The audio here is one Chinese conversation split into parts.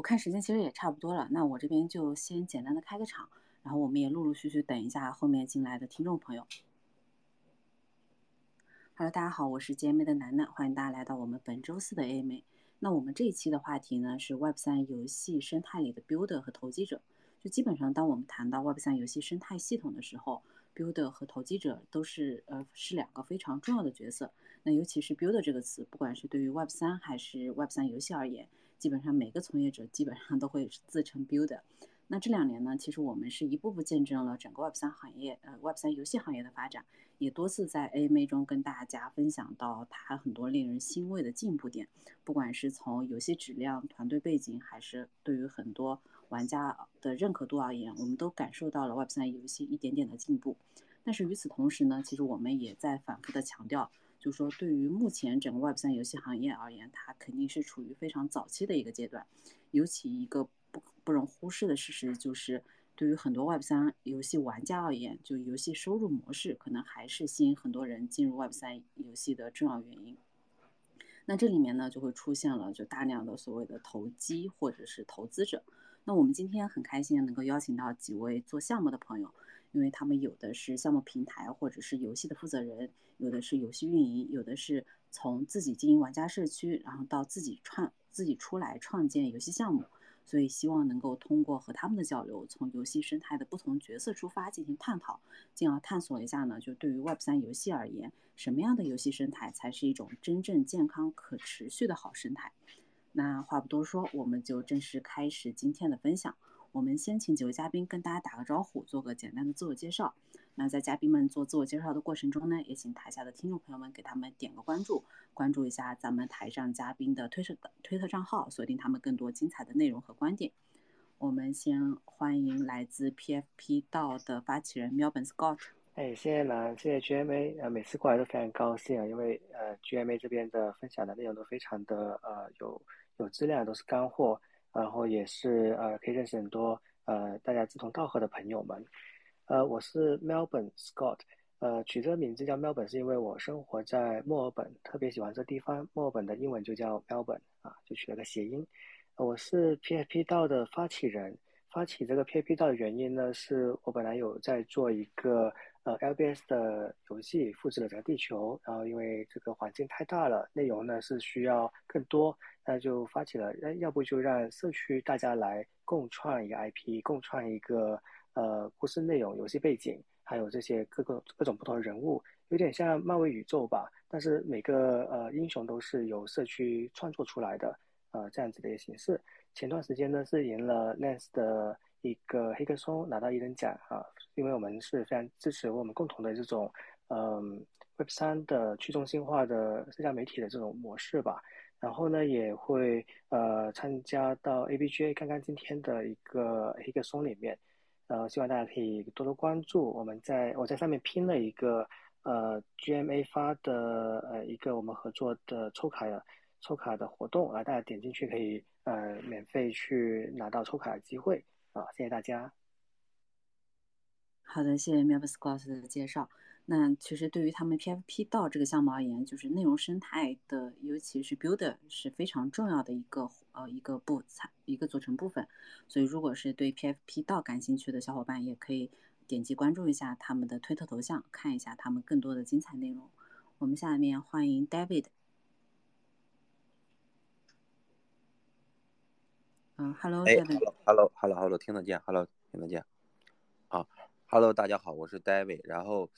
我看时间其实也差不多了，那我这边就先简单的开个场，然后我们也陆陆续续等一下后面进来的听众朋友。Hello，大家好，我是 GMA 的楠楠，欢迎大家来到我们本周四的 AMA。那我们这一期的话题呢是 Web 三游戏生态里的 Builder 和投机者。就基本上，当我们谈到 Web 三游戏生态系统的时候，Builder 和投机者都是呃是两个非常重要的角色。那尤其是 Builder 这个词，不管是对于 Web 三还是 Web 三游戏而言，基本上每个从业者基本上都会自称 Builder。那这两年呢，其实我们是一步步见证了整个 Web 三行业呃 Web 三游戏行业的发展，也多次在 AMA 中跟大家分享到它很多令人欣慰的进步点，不管是从游戏质量、团队背景，还是对于很多。玩家的认可度而言，我们都感受到了 Web 三游戏一点点的进步。但是与此同时呢，其实我们也在反复的强调，就说对于目前整个 Web 三游戏行业而言，它肯定是处于非常早期的一个阶段。尤其一个不不容忽视的事实就是，对于很多 Web 三游戏玩家而言，就游戏收入模式可能还是吸引很多人进入 Web 三游戏的重要原因。那这里面呢，就会出现了就大量的所谓的投机或者是投资者。那我们今天很开心能够邀请到几位做项目的朋友，因为他们有的是项目平台或者是游戏的负责人，有的是游戏运营，有的是从自己经营玩家社区，然后到自己创自己出来创建游戏项目，所以希望能够通过和他们的交流，从游戏生态的不同角色出发进行探讨，进而探索一下呢，就对于 Web 三游戏而言，什么样的游戏生态才是一种真正健康可持续的好生态。那话不多说，我们就正式开始今天的分享。我们先请几位嘉宾跟大家打个招呼，做个简单的自我介绍。那在嘉宾们做自我介绍的过程中呢，也请台下的听众朋友们给他们点个关注，关注一下咱们台上嘉宾的推特的推特账号，锁定他们更多精彩的内容和观点。我们先欢迎来自 PFP 道的发起人 Melbourne Scott。哎，谢谢南，谢谢 GMA，呃，每次过来都非常高兴啊，因为呃 GMA 这边的分享的内容都非常的呃有。有质量都是干货，然后也是呃可以认识很多呃大家志同道合的朋友们。呃，我是 Melbourne Scott，呃，取这个名字叫 Melbourne 是因为我生活在墨尔本，特别喜欢这地方。墨尔本的英文就叫 Melbourne 啊，就取了个谐音。我是 PFP 道的发起人，发起这个 PFP 道的原因呢，是我本来有在做一个呃 LBS 的游戏，复制了整个地球，然后因为这个环境太大了，内容呢是需要更多。那就发起了，那要不就让社区大家来共创一个 IP，共创一个呃故事内容、游戏背景，还有这些各个各种不同的人物，有点像漫威宇宙吧。但是每个呃英雄都是由社区创作出来的，呃这样子的一个形式。前段时间呢是赢了 Lens 的一个黑客松，拿到一等奖啊，因为我们是非常支持我们共同的这种嗯 Web 三的去中心化的社交媒体的这种模式吧。然后呢，也会呃参加到 ABGA 刚刚今天的一个一个松里面，呃，希望大家可以多多关注。我们在我在上面拼了一个呃 GMA 发的呃一个我们合作的抽卡的抽卡的活动啊，大家点进去可以呃免费去拿到抽卡的机会啊，谢谢大家。好的，谢谢 m e l b s c o t t 的介绍。那其实对于他们 PFP 到这个项目而言，就是内容生态的，尤其是 Builder 是非常重要的一个呃一个部材一个组成部分。所以如果是对 PFP 到感兴趣的小伙伴，也可以点击关注一下他们的推特头像，看一下他们更多的精彩内容。我们下面欢迎 David。嗯，Hello，David。Hello，Hello，Hello，听得见？Hello，听得见？啊，Hello，大家好，我是 David，然后。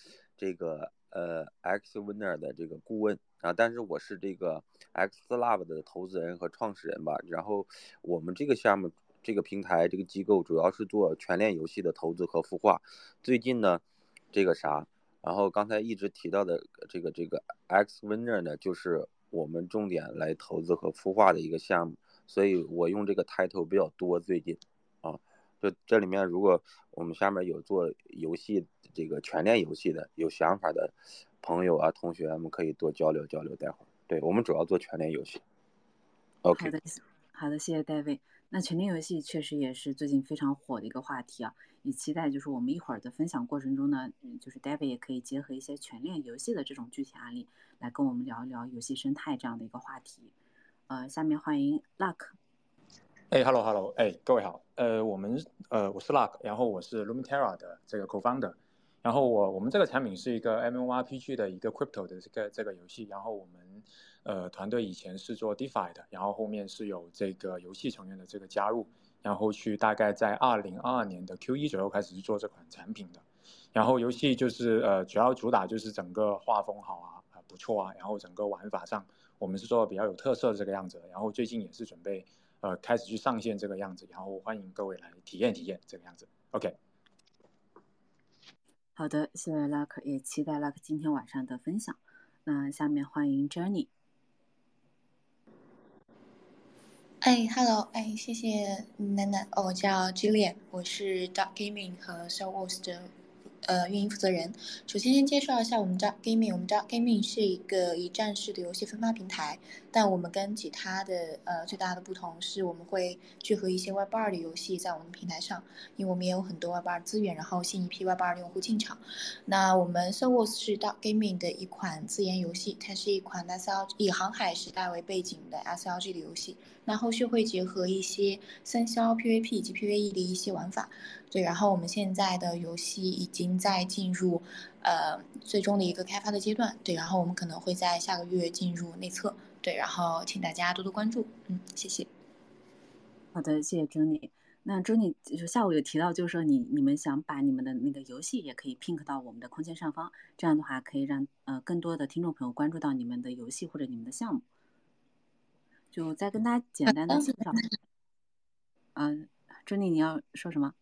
这个呃，X Winner 的这个顾问啊，但是我是这个 X Love 的投资人和创始人吧。然后我们这个项目、这个平台、这个机构主要是做全链游戏的投资和孵化。最近呢，这个啥，然后刚才一直提到的这个这个 X Winner 呢，就是我们重点来投资和孵化的一个项目。所以我用这个 title 比较多，最近。就这里面，如果我们下面有做游戏这个全链游戏的有想法的朋友啊、同学，我们可以多交流交流。待会儿，对我们主要做全链游戏。OK。好的，好的，谢谢戴维。那全链游戏确实也是最近非常火的一个话题啊，也期待就是我们一会儿的分享过程中呢，嗯，就是戴维也可以结合一些全链游戏的这种具体案例，来跟我们聊一聊游戏生态这样的一个话题。呃，下面欢迎 Luck。哎，Hello Hello，哎，各位好，呃，我们呃，我是 Luck，然后我是 Luminera 的这个 Co-founder，然后我我们这个产品是一个 MMORPG 的一个 Crypto 的这个这个游戏，然后我们呃团队以前是做 DeFi 的，然后后面是有这个游戏成员的这个加入，然后去大概在二零二二年的 Q 一左右开始去做这款产品的，然后游戏就是呃主要主打就是整个画风好啊，不错啊，然后整个玩法上我们是做的比较有特色的这个样子，然后最近也是准备。呃，开始去上线这个样子，然后欢迎各位来体验体验这个样子。OK，好的，谢谢 Luck，也期待 Luck 今天晚上的分享。那下面欢迎 Jenny。哎，Hello，哎，谢谢楠楠。哦，我叫 Julian，我是 Dark Gaming 和 s o u l w o r s 的。呃，运营负责人，首先先介绍一下我们招 Gaming。我们招 Gaming 是一个一站式的游戏分发平台，但我们跟其他的呃最大的不同是，我们会聚合一些 Web 二的游戏在我们平台上，因为我们也有很多 Web 二资源，然后吸引一批 Web 二的用户进场。那我们 s o w o r s 是 Dark Gaming 的一款自研游戏，它是一款 S L G 以航海时代为背景的 SLG 的游戏。那后续会结合一些三消 PVP 以及 PVE 的一些玩法。对，然后我们现在的游戏已经在进入，呃，最终的一个开发的阶段。对，然后我们可能会在下个月进入内测。对，然后请大家多多关注。嗯，谢谢。好的，谢谢珍妮。那珍妮就下午有提到，就是说你你们想把你们的那个游戏也可以 pink 到我们的空间上方，这样的话可以让呃更多的听众朋友关注到你们的游戏或者你们的项目。就再跟大家简单的介绍。嗯，珍妮，你要说什么？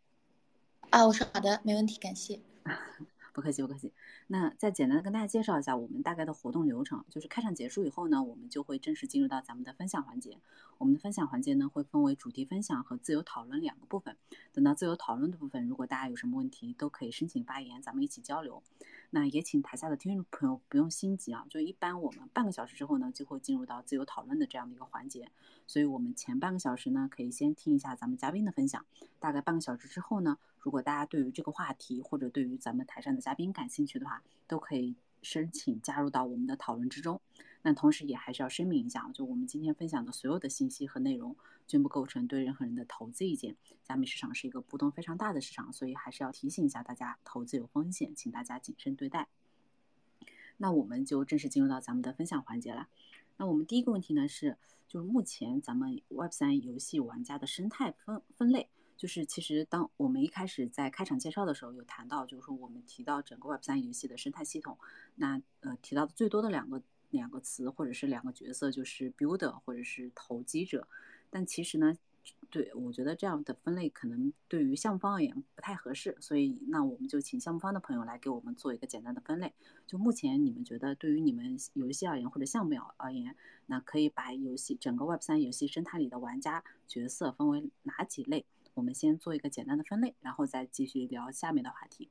啊，我说好的，没问题，感谢。不客气，不客气。那再简单的跟大家介绍一下我们大概的活动流程，就是开场结束以后呢，我们就会正式进入到咱们的分享环节。我们的分享环节呢，会分为主题分享和自由讨论两个部分。等到自由讨论的部分，如果大家有什么问题，都可以申请发言，咱们一起交流。那也请台下的听众朋友不用心急啊，就一般我们半个小时之后呢，就会进入到自由讨论的这样的一个环节。所以我们前半个小时呢，可以先听一下咱们嘉宾的分享。大概半个小时之后呢，如果大家对于这个话题或者对于咱们台上的嘉宾感兴趣的话，都可以申请加入到我们的讨论之中。那同时也还是要声明一下，就我们今天分享的所有的信息和内容，均不构成对任何人的投资意见。加密市场是一个波动非常大的市场，所以还是要提醒一下大家，投资有风险，请大家谨慎对待。那我们就正式进入到咱们的分享环节了。那我们第一个问题呢是，就是目前咱们 Web 三游戏玩家的生态分分类，就是其实当我们一开始在开场介绍的时候有谈到，就是说我们提到整个 Web 三游戏的生态系统，那呃提到的最多的两个。两个词或者是两个角色，就是 builder 或者是投机者，但其实呢，对我觉得这样的分类可能对于项目方而言不太合适，所以那我们就请项目方的朋友来给我们做一个简单的分类。就目前你们觉得对于你们游戏而言或者项目而言，那可以把游戏整个 Web 三游戏生态里的玩家角色分为哪几类？我们先做一个简单的分类，然后再继续聊下面的话题。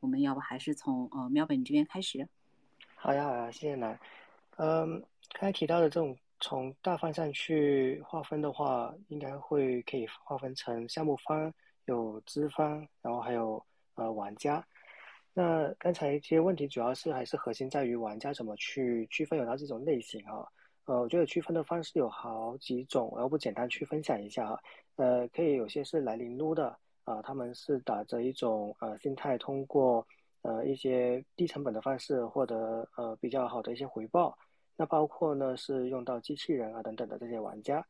我们要不还是从呃喵本这边开始？好呀好呀，谢谢楠。嗯，刚才提到的这种从大方向去划分的话，应该会可以划分成项目方、有资方，然后还有呃玩家。那刚才一些问题主要是还是核心在于玩家怎么去区分有哪几种类型啊？呃，我觉得区分的方式有好几种，我要不简单去分享一下啊？呃，可以有些是来零撸的啊，他们是打着一种呃心态，通过。呃，一些低成本的方式获得呃比较好的一些回报，那包括呢是用到机器人啊等等的这些玩家，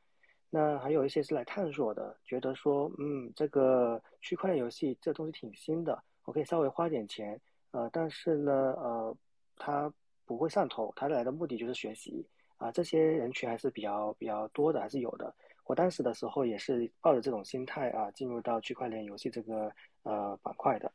那还有一些是来探索的，觉得说嗯这个区块链游戏这东西挺新的，我可以稍微花点钱，呃但是呢呃他不会上头，他来的目的就是学习啊，这些人群还是比较比较多的，还是有的。我当时的时候也是抱着这种心态啊进入到区块链游戏这个呃板块的。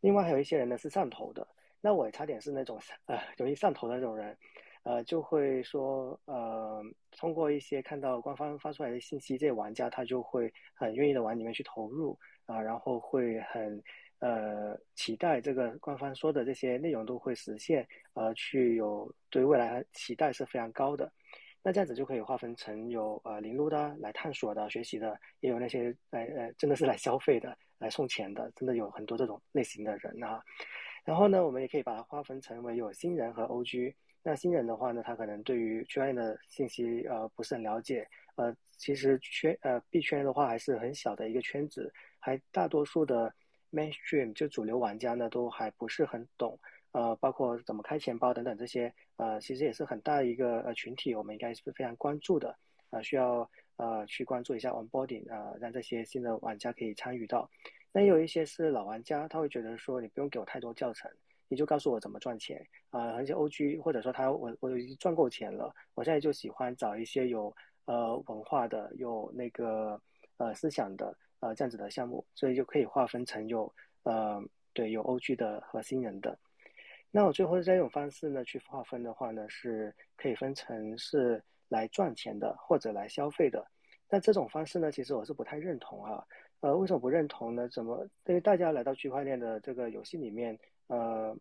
另外还有一些人呢是上头的，那我也差点是那种呃容易上头的那种人，呃就会说呃通过一些看到官方发出来的信息，这些玩家他就会很愿意的往里面去投入啊，然后会很呃期待这个官方说的这些内容都会实现，呃去有对未来期待是非常高的。那这样子就可以划分成有呃零路的来探索的学习的，也有那些来呃真的是来消费的。来送钱的，真的有很多这种类型的人啊。然后呢，我们也可以把它划分成为有新人和 OG。那新人的话呢，他可能对于区块链的信息呃不是很了解，呃，其实圈呃币圈的话还是很小的一个圈子，还大多数的 mainstream 就主流玩家呢都还不是很懂，呃，包括怎么开钱包等等这些，呃，其实也是很大一个呃群体，我们应该是非常关注的，呃，需要呃去关注一下 onboarding 啊，让这些新的玩家可以参与到。那有一些是老玩家，他会觉得说你不用给我太多教程。你就告诉我怎么赚钱啊？而且 OG 或者说他我我已经赚够钱了，我现在就喜欢找一些有呃文化的、有那个呃思想的呃这样子的项目，所以就可以划分成有呃对有 OG 的和新人的。那我最后这种方式呢去划分的话呢，是可以分成是来赚钱的或者来消费的。那这种方式呢，其实我是不太认同啊。呃，为什么不认同呢？怎么？因为大家来到区块链的这个游戏里面。呃，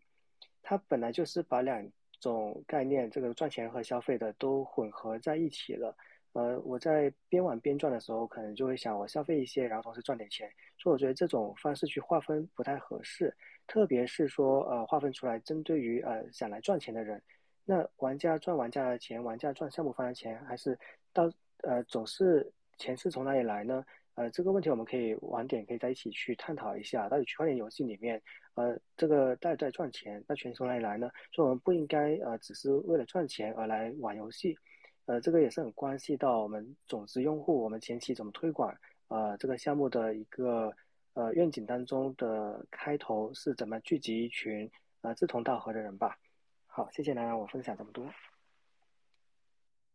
它本来就是把两种概念，这个赚钱和消费的都混合在一起了。呃，我在边玩边赚的时候，可能就会想，我消费一些，然后同时赚点钱。所以我觉得这种方式去划分不太合适，特别是说，呃，划分出来针对于呃想来赚钱的人，那玩家赚玩家的钱，玩家赚项目方的钱，还是到呃总是钱是从哪里来呢？呃，这个问题我们可以晚点可以在一起去探讨一下，到底区块链游戏里面，呃，这个在在赚钱，那钱从哪里来呢？所以我们不应该呃只是为了赚钱而来玩游戏，呃，这个也是很关系到我们种子用户，我们前期怎么推广，呃，这个项目的一个呃愿景当中的开头是怎么聚集一群呃志同道合的人吧。好，谢谢楠楠，我分享这么多。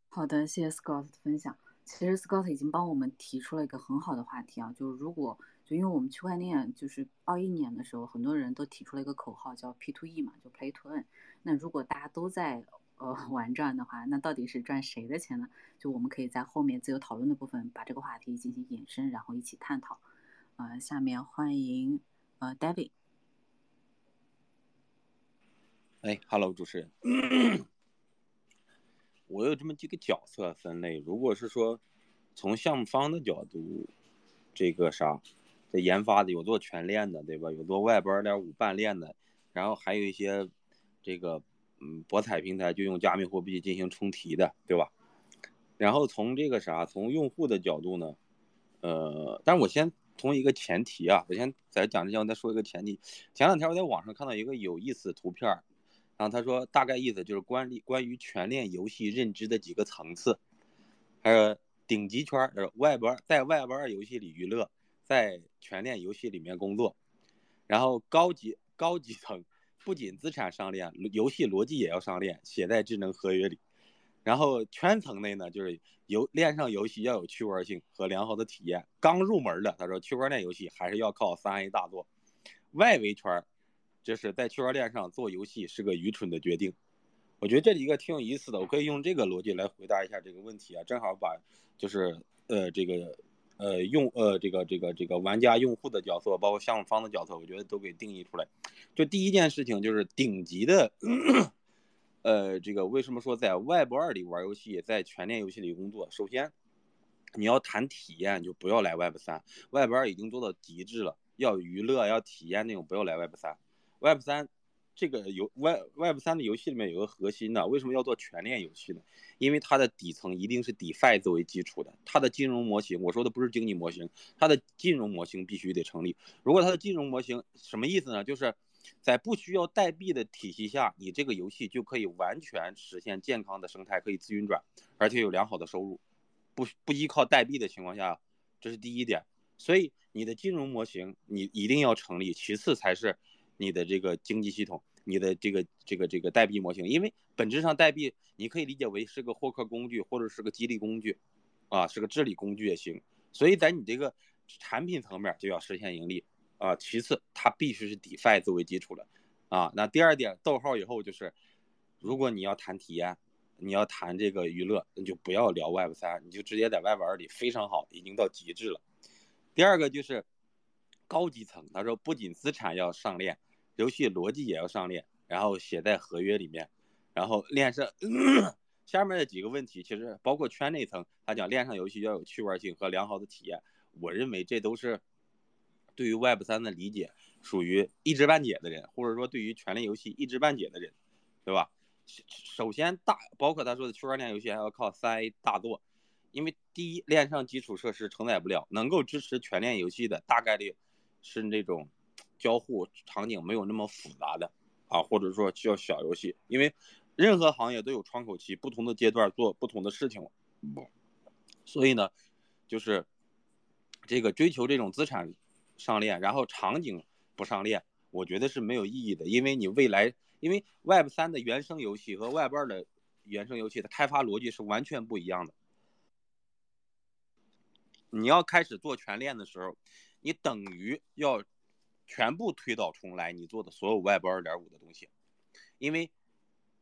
好的，谢谢 Scott 的分享。其实 Scott 已经帮我们提出了一个很好的话题啊，就是如果就因为我们区块链就是二一年的时候，很多人都提出了一个口号叫 P to E 嘛，就 Play to Earn。那如果大家都在呃玩转的话，那到底是赚谁的钱呢？就我们可以在后面自由讨论的部分把这个话题进行延伸，然后一起探讨。呃，下面欢迎呃 David。哎，Hello，主持人。我有这么几个角色分类，如果是说从项目方的角度，这个啥，这研发的有做全链的，对吧？有做外边儿点五半链的，然后还有一些这个嗯博彩平台就用加密货币进行充提的，对吧？然后从这个啥，从用户的角度呢，呃，但我先从一个前提啊，我先在讲之前我再说一个前提。前两天我在网上看到一个有意思的图片。然后他说，大概意思就是关关于全链游戏认知的几个层次，还有顶级圈儿，外边在外边游戏里娱乐，在全链游戏里面工作，然后高级高级层不仅资产上链，游戏逻辑也要上链，写在智能合约里，然后圈层内呢，就是游链上游戏要有趣味性和良好的体验。刚入门的，他说区块链游戏还是要靠三 A 大作，外围圈儿。就是在区块链上做游戏是个愚蠢的决定，我觉得这里一个挺有意思的，我可以用这个逻辑来回答一下这个问题啊，正好把就是呃这个呃用呃这个这个这个玩家用户的角色，包括项目方的角色，我觉得都给定义出来。就第一件事情就是顶级的，呃这个为什么说在 Web 二里玩游戏，在全链游戏里工作？首先你要谈体验，就不要来 Web 三，Web 二已经做到极致了，要娱乐要体验那种，不要来 Web 三。Web 三这个游 Web Web 三的游戏里面有个核心的，为什么要做全链游戏呢？因为它的底层一定是 DeFi 作为基础的，它的金融模型，我说的不是经济模型，它的金融模型必须得成立。如果它的金融模型什么意思呢？就是在不需要代币的体系下，你这个游戏就可以完全实现健康的生态，可以自运转，而且有良好的收入，不不依靠代币的情况下，这是第一点。所以你的金融模型你一定要成立，其次才是。你的这个经济系统，你的这个这个这个代币模型，因为本质上代币你可以理解为是个获客工具，或者是个激励工具，啊，是个治理工具也行。所以在你这个产品层面就要实现盈利啊。其次，它必须是 DeFi 作为基础的啊。那第二点，逗号以后就是，如果你要谈体验，你要谈这个娱乐，那就不要聊 Web 三，你就直接在 Web 二里非常好，已经到极致了。第二个就是。高级层，他说不仅资产要上链，游戏逻辑也要上链，然后写在合约里面，然后链上 下面的几个问题，其实包括圈内层，他讲链上游戏要有趣味性和良好的体验，我认为这都是对于 Web 三的理解属于一知半解的人，或者说对于权力游戏一知半解的人，对吧？首先大包括他说的区块链游戏还要靠三 A 大作，因为第一链上基础设施承载不了，能够支持全链游戏的大概率是那种交互场景没有那么复杂的啊，或者说叫小游戏，因为任何行业都有窗口期，不同的阶段做不同的事情，所以呢，就是这个追求这种资产上链，然后场景。不上链，我觉得是没有意义的，因为你未来，因为 Web 三的原生游戏和 Web 二的原生游戏的开发逻辑是完全不一样的。你要开始做全链的时候，你等于要全部推倒重来，你做的所有 Web 二点五的东西，因为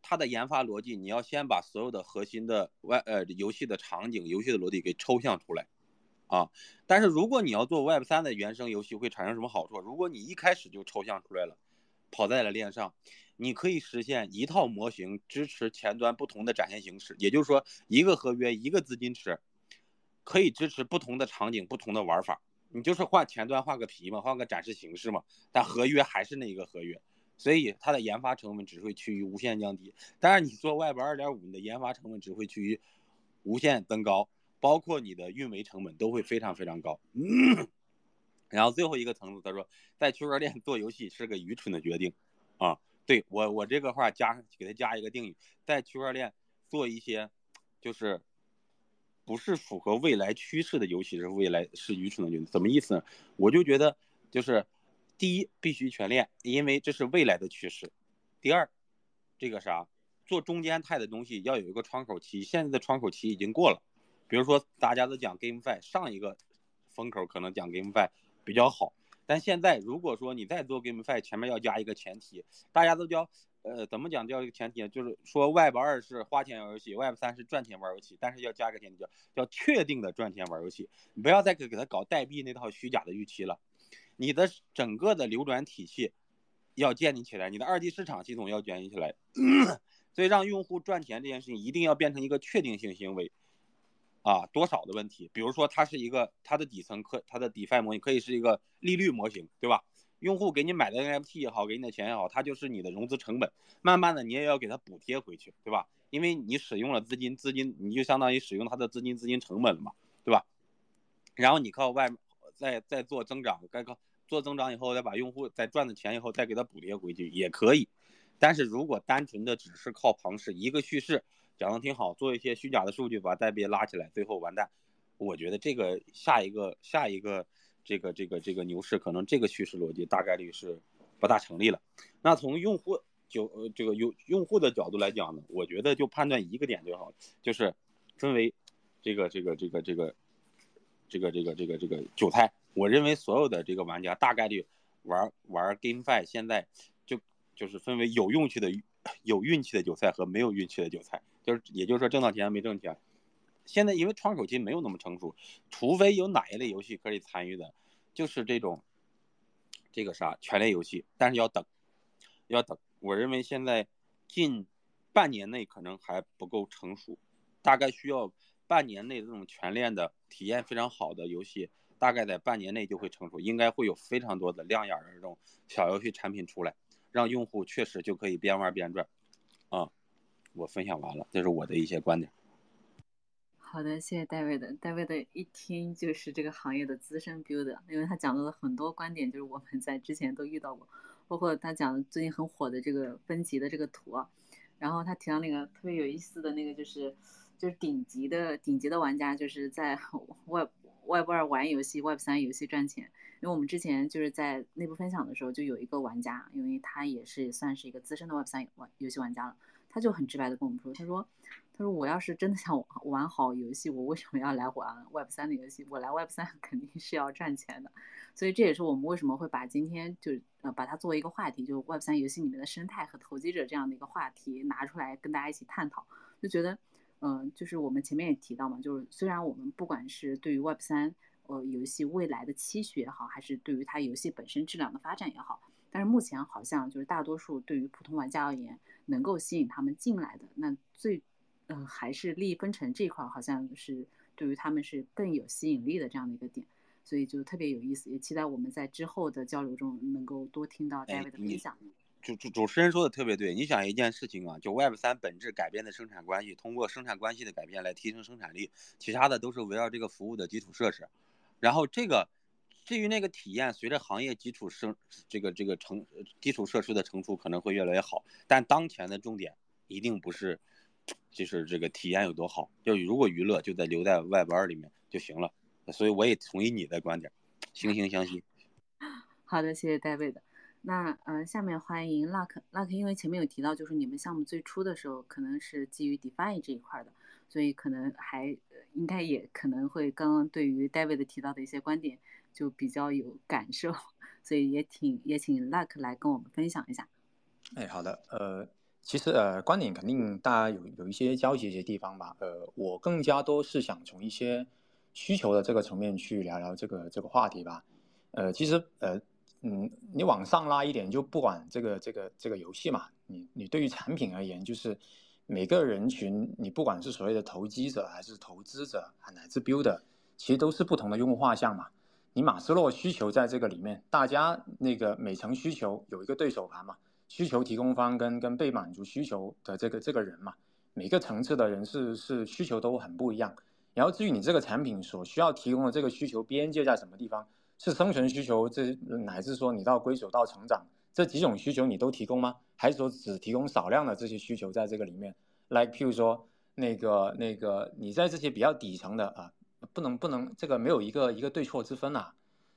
它的研发逻辑，你要先把所有的核心的外呃游戏的场景、游戏的逻辑给抽象出来。啊，但是如果你要做 Web 三的原生游戏，会产生什么好处？如果你一开始就抽象出来了，跑在了链上，你可以实现一套模型支持前端不同的展现形式，也就是说，一个合约一个资金池，可以支持不同的场景、不同的玩法。你就是换前端换个皮嘛，换个展示形式嘛，但合约还是那一个合约，所以它的研发成本只会趋于无限降低。但是你做 Web 二点五，你的研发成本只会趋于无限增高。包括你的运维成本都会非常非常高，然后最后一个层次，他说在区块链做游戏是个愚蠢的决定，啊，对我我这个话加给他加一个定语，在区块链做一些就是不是符合未来趋势的游戏是未来是愚蠢的决定，什么意思呢？我就觉得就是第一必须全练，因为这是未来的趋势，第二这个啥做中间态的东西要有一个窗口期，现在的窗口期已经过了。比如说，大家都讲 GameFi，上一个风口可能讲 GameFi 比较好，但现在如果说你再做 GameFi，前面要加一个前提，大家都叫呃怎么讲叫一个前提，就是说 Web 二是花钱玩游戏，Web 三是赚钱玩游戏，但是要加一个前提叫叫确定的赚钱玩游戏，你不要再给给他搞代币那套虚假的预期了，你的整个的流转体系要建立起来，你的二级市场系统要建立起来，所以让用户赚钱这件事情一定要变成一个确定性行为。啊，多少的问题？比如说，它是一个它的底层可它的 DeFi 模型可以是一个利率模型，对吧？用户给你买的 NFT 也好，给你的钱也好，它就是你的融资成本。慢慢的，你也要给它补贴回去，对吧？因为你使用了资金，资金你就相当于使用它的资金，资金成本了嘛，对吧？然后你靠外再再做增长，该靠做增长以后，再把用户再赚的钱以后再给它补贴回去也可以。但是如果单纯的只是靠庞氏一个叙事。讲的挺好，做一些虚假的数据把代币拉起来，最后完蛋。我觉得这个下一个下一个这个这个这个牛市，可能这个趋势逻辑大概率是不大成立了。那从用户就呃这个用用户的角度来讲呢，我觉得就判断一个点就好，就是分为这个这个这个这个这个这个这个这个韭菜。我认为所有的这个玩家大概率玩玩 GameFi，现在就就是分为有运气的有运气的韭菜和没有运气的韭菜。就是，也就是说，挣到钱没挣钱。现在因为窗口期没有那么成熟，除非有哪一类游戏可以参与的，就是这种，这个啥全链游戏，但是要等，要等。我认为现在近半年内可能还不够成熟，大概需要半年内这种全链的体验非常好的游戏，大概在半年内就会成熟，应该会有非常多的亮眼的这种小游戏产品出来，让用户确实就可以边玩边赚，啊。我分享完了，这是我的一些观点。好的，谢谢戴维的。戴维的一听就是这个行业的资深 builder，因为他讲到了很多观点，就是我们在之前都遇到过，包括他讲最近很火的这个分级的这个图啊。然后他提到那个特别有意思的那个，就是就是顶级的顶级的玩家，就是在 Web Web 二玩游戏，Web 三游戏赚钱。因为我们之前就是在内部分享的时候，就有一个玩家，因为他也是算是一个资深的 Web 三玩游戏玩家了。他就很直白的跟我们说，他说，就是我要是真的想 玩好游戏，我为什么要来玩 Web 三的游戏？我来 Web 三 肯定是要赚钱的，所以这也是我们为什么会把今天就呃把它作为一个话题，就 Web 三游戏里面的生态和投机者这样的一个话题拿出来跟大家一起探讨，就觉得，嗯，就是我们前面也提到嘛，就是虽然我们不管是对于 Web 三呃游戏未来的期许也好，还是对于它游戏本身质量的发展也好，但是目前好像就是大多数对于普通玩家而言。能够吸引他们进来的那最，呃，还是利益分成这块，好像是对于他们是更有吸引力的这样的一个点。所以就特别有意思，也期待我们在之后的交流中能够多听到 David 的分享。主主主持人说的特别对，你想一件事情啊，就 Web 三本质改变的生产关系，通过生产关系的改变来提升生产力，其他的都是围绕这个服务的基础设施。然后这个至于那个体验，随着行业基础生这个这个成基础设施的成熟，可能会越来越好。但当前的重点一定不是，就是这个体验有多好，就如果娱乐就在留在外边里面就行了。所以我也同意你的观点，惺惺相惜。好的，谢谢戴维的。那呃，下面欢迎 Luck，Luck，因为前面有提到，就是你们项目最初的时候可能是基于 Define 这一块的，所以可能还应该也可能会刚刚对于 David 提到的一些观点就比较有感受，所以也挺也请 Luck 来跟我们分享一下。哎，好的，呃，其实呃，观点肯定大家有有一些交集一些地方吧，呃，我更加多是想从一些需求的这个层面去聊聊这个这个话题吧，呃，其实呃。嗯，你往上拉一点，就不管这个这个这个游戏嘛，你你对于产品而言，就是每个人群，你不管是所谓的投机者还是投资者，还乃至 builder，其实都是不同的用户画像嘛。你马斯洛需求在这个里面，大家那个每层需求有一个对手盘嘛，需求提供方跟跟被满足需求的这个这个人嘛，每个层次的人是是需求都很不一样。然后至于你这个产品所需要提供的这个需求边界在什么地方？是生存需求，这乃至说你到归属到成长这几种需求你都提供吗？还是说只提供少量的这些需求在这个里面？Like 譬如说那个那个你在这些比较底层的啊，不能不能这个没有一个一个对错之分啊，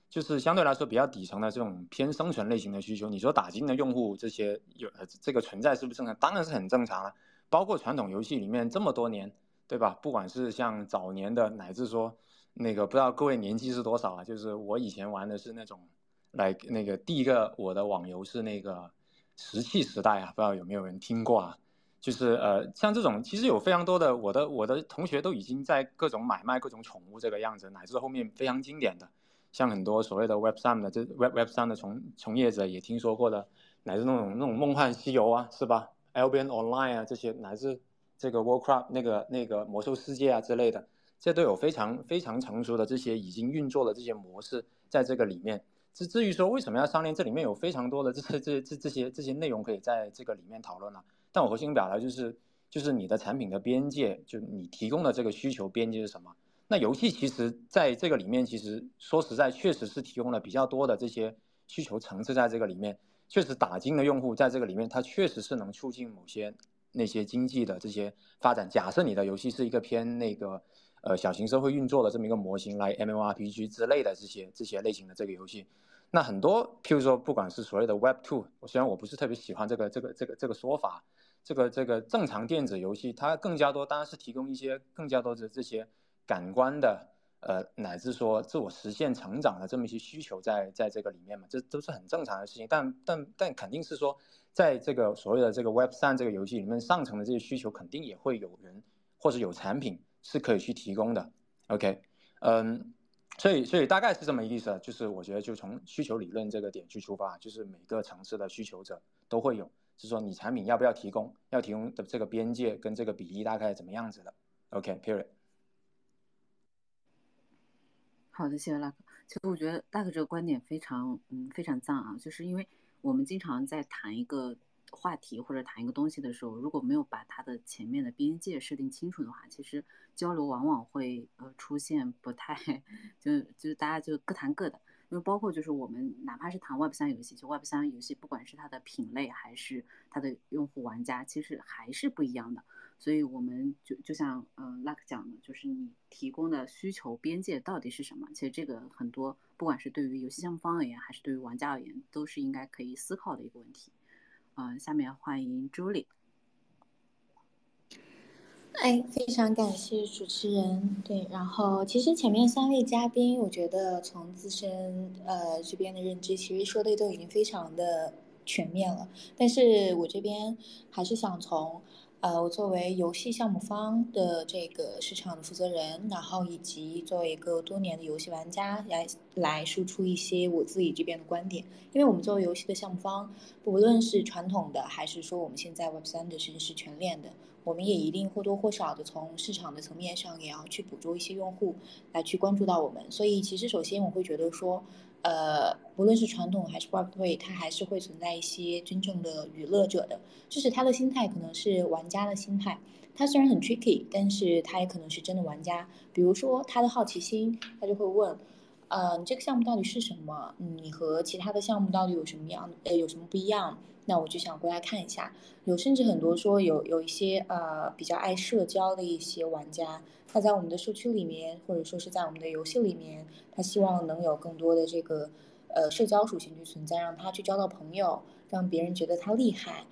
就是相对来说比较底层的这种偏生存类型的需求，你说打金的用户这些有这个存在是不是正常？当然是很正常了。包括传统游戏里面这么多年，对吧？不管是像早年的乃至说。那个不知道各位年纪是多少啊？就是我以前玩的是那种，来那个第一个我的网游是那个石器时代啊，不知道有没有人听过啊？就是呃，像这种其实有非常多的我的我的同学都已经在各种买卖各种宠物这个样子，乃至后面非常经典的，像很多所谓的 Web 三的这 Web Web 三的从从业者也听说过的，乃至那种那种梦幻西游啊，是吧？Albion Online 啊这些，乃至这个 Warcraft 那个那个魔兽世界啊之类的。这都有非常非常成熟的这些已经运作的这些模式在这个里面。至至于说为什么要商量，这里面有非常多的这这这这这些这些内容可以在这个里面讨论呢？但我核心表达就是，就是你的产品的边界，就你提供的这个需求边界是什么？那游戏其实在这个里面，其实说实在，确实是提供了比较多的这些需求层次在这个里面。确实打金的用户在这个里面，它确实是能促进某些那些经济的这些发展。假设你的游戏是一个偏那个。呃，小型社会运作的这么一个模型，来 mmrpg 之类的这些这些类型的这个游戏，那很多，譬如说，不管是所谓的 Web Two，虽然我不是特别喜欢这个这个这个这个说法，这个这个正常电子游戏，它更加多当然是提供一些更加多的这些感官的，呃，乃至说自我实现成长的这么一些需求在在这个里面嘛，这都是很正常的事情。但但但肯定是说，在这个所谓的这个 Web 三这个游戏里面，上层的这些需求肯定也会有人或者有产品。是可以去提供的，OK，嗯，所以所以大概是这么一个意思，就是我觉得就从需求理论这个点去出发，就是每个层次的需求者都会有，是说你产品要不要提供，要提供的这个边界跟这个比例大概怎么样子的，OK，Period。好的，谢谢拉克。其实我觉得大哥这个观点非常嗯非常赞啊，就是因为我们经常在谈一个。话题或者谈一个东西的时候，如果没有把它的前面的边界设定清楚的话，其实交流往往会呃出现不太，就就大家就各谈各的。因为包括就是我们哪怕是谈 Web 三游戏，就 Web 三游戏，不管是它的品类还是它的用户玩家，其实还是不一样的。所以我们就就像呃 Luck 讲的，就是你提供的需求边界到底是什么？其实这个很多，不管是对于游戏项目方而言，还是对于玩家而言，都是应该可以思考的一个问题。嗯，下面欢迎朱莉。哎，非常感谢主持人。对，然后其实前面三位嘉宾，我觉得从自身呃这边的认知，其实说的都已经非常的全面了。但是我这边还是想从呃，我作为游戏项目方的这个市场的负责人，然后以及作为一个多年的游戏玩家来来输出一些我自己这边的观点。因为我们作为游戏的项目方，不论是传统的还是说我们现在 Web 三的甚至是全链的，我们也一定或多或少的从市场的层面上也要去捕捉一些用户来去关注到我们。所以其实首先我会觉得说。呃，不论是传统还是 Web3，它还是会存在一些真正的娱乐者的，就是他的心态可能是玩家的心态。他虽然很 tricky，但是他也可能是真的玩家。比如说他的好奇心，他就会问，嗯，这个项目到底是什么？你和其他的项目到底有什么样，呃，有什么不一样？那我就想过来看一下。有甚至很多说有有一些呃比较爱社交的一些玩家。他在我们的社区里面，或者说是在我们的游戏里面，他希望能有更多的这个，呃，社交属性去存在，让他去交到朋友，让别人觉得他厉害，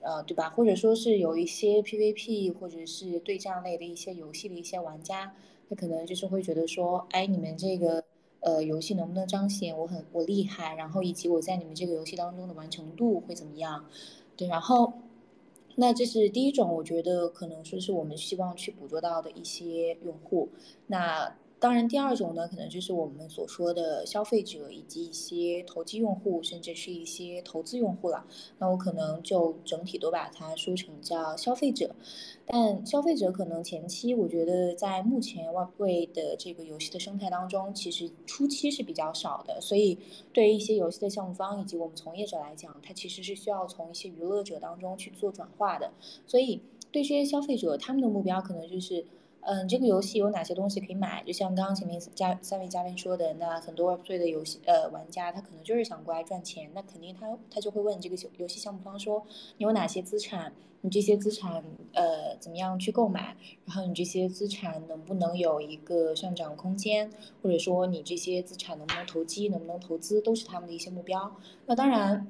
呃，对吧？或者说是有一些 PVP 或者是对战类的一些游戏的一些玩家，他可能就是会觉得说，哎，你们这个呃游戏能不能彰显我很我厉害，然后以及我在你们这个游戏当中的完成度会怎么样？对，然后。那这是第一种，我觉得可能说是我们希望去捕捉到的一些用户。那。当然，第二种呢，可能就是我们所说的消费者以及一些投机用户，甚至是一些投资用户了。那我可能就整体都把它说成叫消费者。但消费者可能前期，我觉得在目前外汇的这个游戏的生态当中，其实初期是比较少的。所以，对于一些游戏的项目方以及我们从业者来讲，它其实是需要从一些娱乐者当中去做转化的。所以，对这些消费者，他们的目标可能就是。嗯，这个游戏有哪些东西可以买？就像刚刚前面嘉三位嘉宾说的，那很多岁的游戏呃玩家，他可能就是想过来赚钱，那肯定他他就会问这个游戏项目方说，你有哪些资产？你这些资产呃怎么样去购买？然后你这些资产能不能有一个上涨空间？或者说你这些资产能不能投机？能不能投资？都是他们的一些目标。那当然，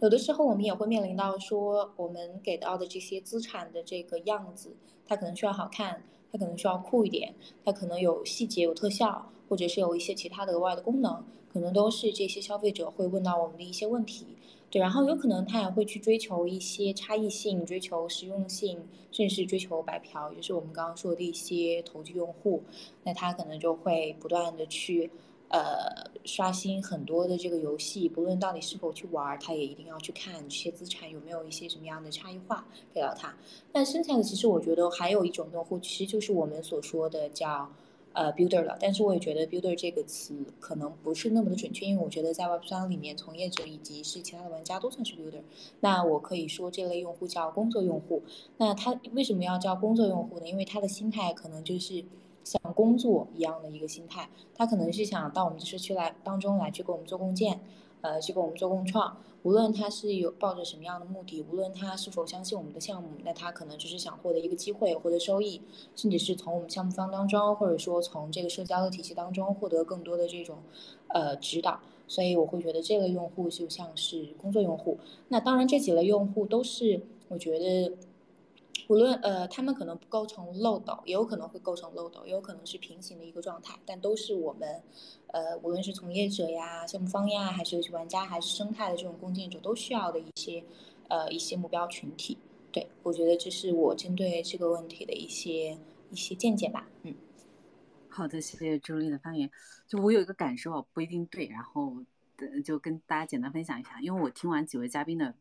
有的时候我们也会面临到说，我们给到的这些资产的这个样子，它可能需要好看。它可能需要酷一点，它可能有细节、有特效，或者是有一些其他的额外的功能，可能都是这些消费者会问到我们的一些问题。对，然后有可能他也会去追求一些差异性，追求实用性，甚至是追求白嫖，也就是我们刚刚说的一些投机用户，那他可能就会不断的去。呃，刷新很多的这个游戏，不论到底是否去玩，他也一定要去看这些资产有没有一些什么样的差异化给到他。那剩下的其实我觉得还有一种用户，其实就是我们所说的叫呃 builder 了。但是我也觉得 builder 这个词可能不是那么的准确，因为我觉得在 Web 三里面，从业者以及是其他的玩家都算是 builder。那我可以说这类用户叫工作用户。那他为什么要叫工作用户呢？因为他的心态可能就是。像工作一样的一个心态，他可能是想到我们的社区来当中来去给我们做共建，呃，去给我们做共创。无论他是有抱着什么样的目的，无论他是否相信我们的项目，那他可能就是想获得一个机会，获得收益，甚至是从我们项目方当中，或者说从这个社交的体系当中获得更多的这种呃指导。所以我会觉得这类用户就像是工作用户。那当然，这几类用户都是我觉得。无论呃，他们可能不构成漏斗，也有可能会构成漏斗，也有可能是平行的一个状态，但都是我们，呃，无论是从业者呀、项目方呀，还是游戏玩家，还是生态的这种共建者，都需要的一些，呃，一些目标群体。对我觉得这是我针对这个问题的一些一些见解吧。嗯，好的，谢谢周丽的发言。就我有一个感受，不一定对，然后就跟大家简单分享一下，因为我听完几位嘉宾的。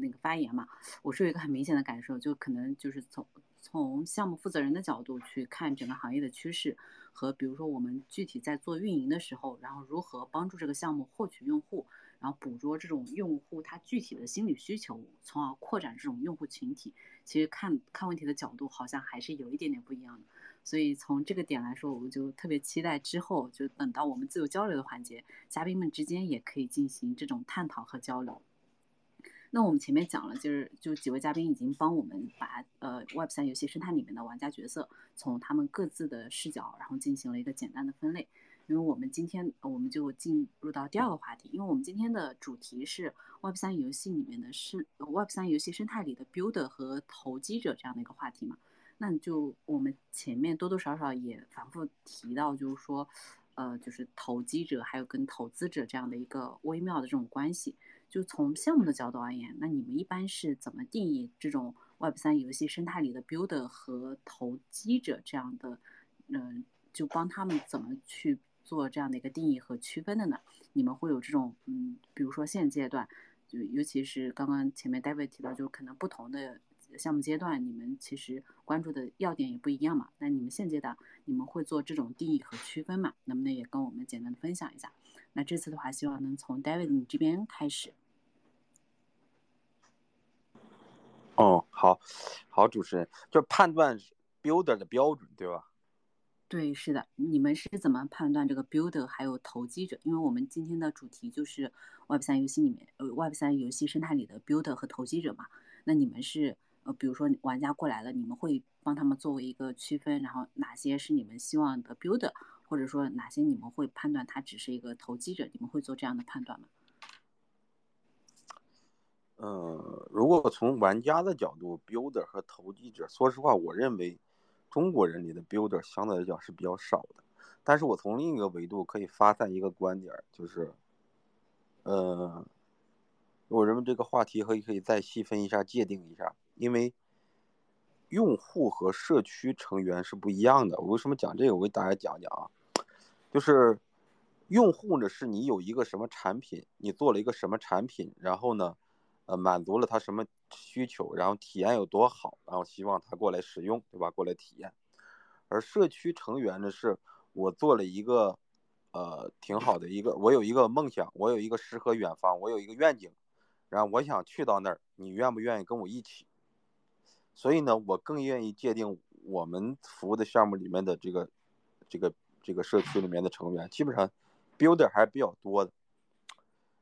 那个发言嘛，我是有一个很明显的感受，就可能就是从从项目负责人的角度去看整个行业的趋势，和比如说我们具体在做运营的时候，然后如何帮助这个项目获取用户，然后捕捉这种用户他具体的心理需求，从而扩展这种用户群体，其实看看问题的角度好像还是有一点点不一样的。所以从这个点来说，我就特别期待之后就等到我们自由交流的环节，嘉宾们之间也可以进行这种探讨和交流。那我们前面讲了，就是就几位嘉宾已经帮我们把呃 Web 三游戏生态里面的玩家角色从他们各自的视角，然后进行了一个简单的分类。因为我们今天我们就进入到第二个话题，因为我们今天的主题是 Web 三游戏里面的生 Web 三游戏生态里的 Builder 和投机者这样的一个话题嘛。那就我们前面多多少少也反复提到，就是说，呃，就是投机者还有跟投资者这样的一个微妙的这种关系。就从项目的角度而言，那你们一般是怎么定义这种 Web 三游戏生态里的 builder 和投机者这样的？嗯，就帮他们怎么去做这样的一个定义和区分的呢？你们会有这种嗯，比如说现阶段，就尤其是刚刚前面 David 提到，就可能不同的项目阶段，你们其实关注的要点也不一样嘛。那你们现阶段你们会做这种定义和区分嘛？能不能也跟我们简单的分享一下？那这次的话，希望能从 David 你这边开始。哦，好，好，主持人，就判断 builder 的标准，对吧？对，是的，你们是怎么判断这个 builder 还有投机者？因为我们今天的主题就是 Web 三游戏里面，呃，Web 三游戏生态里的 builder 和投机者嘛。那你们是，呃，比如说玩家过来了，你们会帮他们作为一个区分，然后哪些是你们希望的 builder，或者说哪些你们会判断他只是一个投机者？你们会做这样的判断吗？呃，如果从玩家的角度，builder 和投机者，说实话，我认为。中国人里的 builder 相对来讲是比较少的，但是我从另一个维度可以发散一个观点，就是，呃，我认为这个话题可以可以再细分一下，界定一下，因为用户和社区成员是不一样的。我为什么讲这个？我给大家讲讲啊，就是用户呢，是你有一个什么产品，你做了一个什么产品，然后呢？呃，满足了他什么需求，然后体验有多好，然后希望他过来使用，对吧？过来体验。而社区成员呢，是我做了一个，呃，挺好的一个，我有一个梦想，我有一个诗和远方，我有一个愿景，然后我想去到那儿，你愿不愿意跟我一起？所以呢，我更愿意界定我们服务的项目里面的这个，这个这个社区里面的成员，基本上 builder 还是比较多的。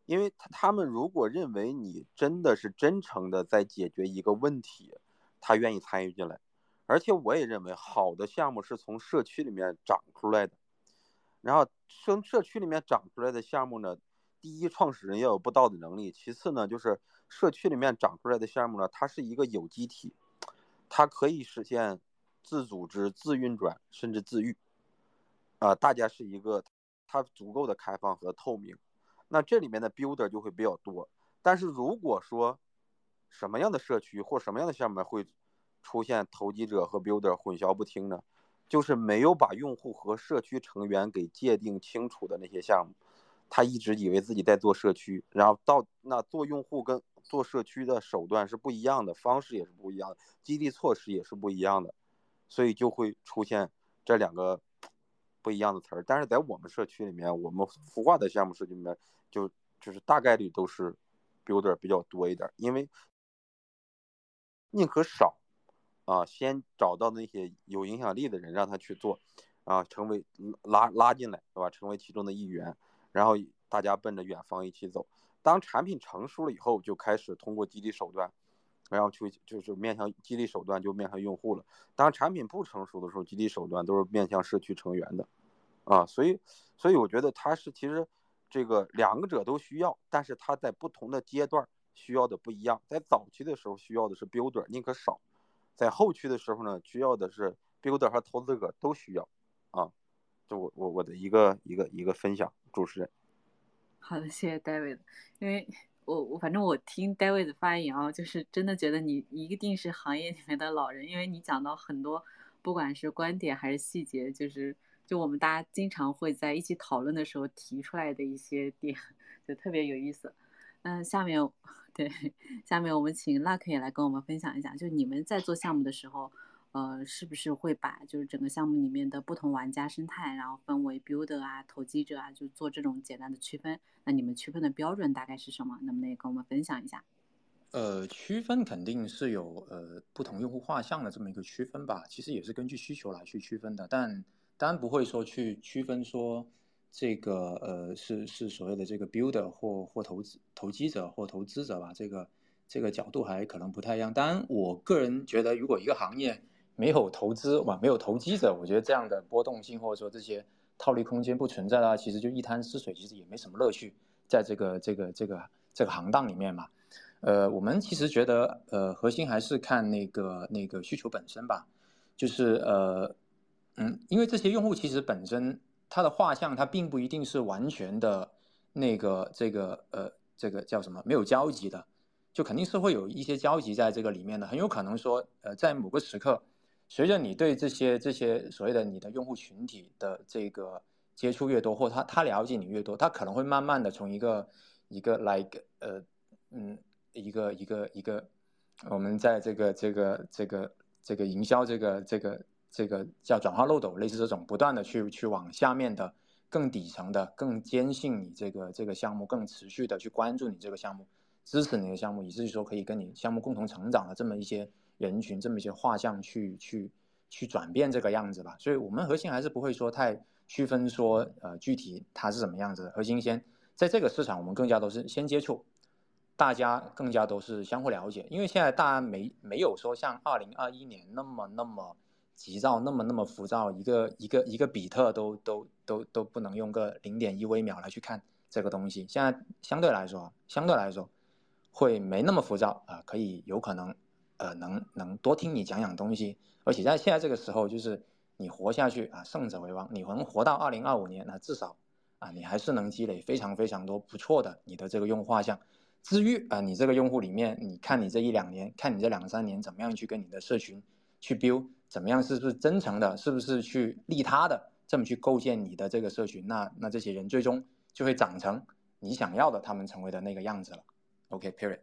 因为他他们如果认为你真的是真诚的在解决一个问题，他愿意参与进来。而且我也认为，好的项目是从社区里面长出来的。然后，从社区里面长出来的项目呢，第一，创始人要有布道的能力；其次呢，就是社区里面长出来的项目呢，它是一个有机体，它可以实现自组织、自运转，甚至自愈。啊，大家是一个，它足够的开放和透明。那这里面的 builder 就会比较多，但是如果说什么样的社区或什么样的项目会出现投机者和 builder 混淆不清呢？就是没有把用户和社区成员给界定清楚的那些项目，他一直以为自己在做社区，然后到那做用户跟做社区的手段是不一样的，方式也是不一样的，激励措施也是不一样的，所以就会出现这两个。不一样的词儿，但是在我们社区里面，我们孵化的项目社区里面，就就是大概率都是 builder 比较多一点，因为宁可少啊，先找到那些有影响力的人，让他去做啊，成为拉拉进来，对吧？成为其中的一员，然后大家奔着远方一起走。当产品成熟了以后，就开始通过激励手段。然后去就是面向激励手段就面向用户了。当产品不成熟的时候，激励手段都是面向社区成员的，啊，所以所以我觉得它是其实这个两个者都需要，但是它在不同的阶段需要的不一样。在早期的时候需要的是 builder 宁可少，在后期的时候呢需要的是 builder 和投资者都需要，啊，就我我我的一个一个一个分享，主持人。好的，谢谢 David，因为。我我反正我听 David 的发言啊，就是真的觉得你一定是行业里面的老人，因为你讲到很多，不管是观点还是细节，就是就我们大家经常会在一起讨论的时候提出来的一些点，就特别有意思。嗯，下面对，下面我们请 Luck 也来跟我们分享一下，就你们在做项目的时候。呃，是不是会把就是整个项目里面的不同玩家生态，然后分为 builder 啊、投机者啊，就做这种简单的区分？那你们区分的标准大概是什么？能不能也跟我们分享一下？呃，区分肯定是有呃不同用户画像的这么一个区分吧，其实也是根据需求来去区分的，但当然不会说去区分说这个呃是是所谓的这个 builder 或或投资投机者或投资者吧，这个这个角度还可能不太一样。当然，我个人觉得，如果一个行业没有投资哇，没有投机者，我觉得这样的波动性或者说这些套利空间不存在的话，其实就一滩死水，其实也没什么乐趣，在这个这个这个这个行当里面嘛。呃，我们其实觉得，呃，核心还是看那个那个需求本身吧，就是呃，嗯，因为这些用户其实本身他的画像，他并不一定是完全的那个这个呃这个叫什么没有交集的，就肯定是会有一些交集在这个里面的，很有可能说，呃，在某个时刻，随着你对这些这些所谓的你的用户群体的这个接触越多，或他他了解你越多，他可能会慢慢的从一个一个 like 呃嗯一个一个一个我们在这个这个这个这个营销这个这个这个叫转化漏斗，类似这种不断的去去往下面的。更底层的、更坚信你这个这个项目、更持续的去关注你这个项目、支持你的项目，以至于说可以跟你项目共同成长的这么一些人群、这么一些画像去去去转变这个样子吧。所以，我们核心还是不会说太区分说呃具体它是什么样子的。核心先在这个市场，我们更加都是先接触，大家更加都是相互了解。因为现在大家没没有说像二零二一年那么那么。急躁那么那么浮躁，一个一个一个比特都都都都不能用个零点一微秒来去看这个东西。现在相对来说，相对来说会没那么浮躁啊，可以有可能呃能能多听你讲讲东西。而且在现在这个时候，就是你活下去啊，胜者为王。你能活到二零二五年，那至少啊你还是能积累非常非常多不错的你的这个用户画像。至于啊你这个用户里面，你看你这一两年，看你这两三年怎么样去跟你的社群去 build。怎么样？是不是真诚的？是不是去利他的？这么去构建你的这个社群，那那这些人最终就会长成你想要的他们成为的那个样子了。OK，Period。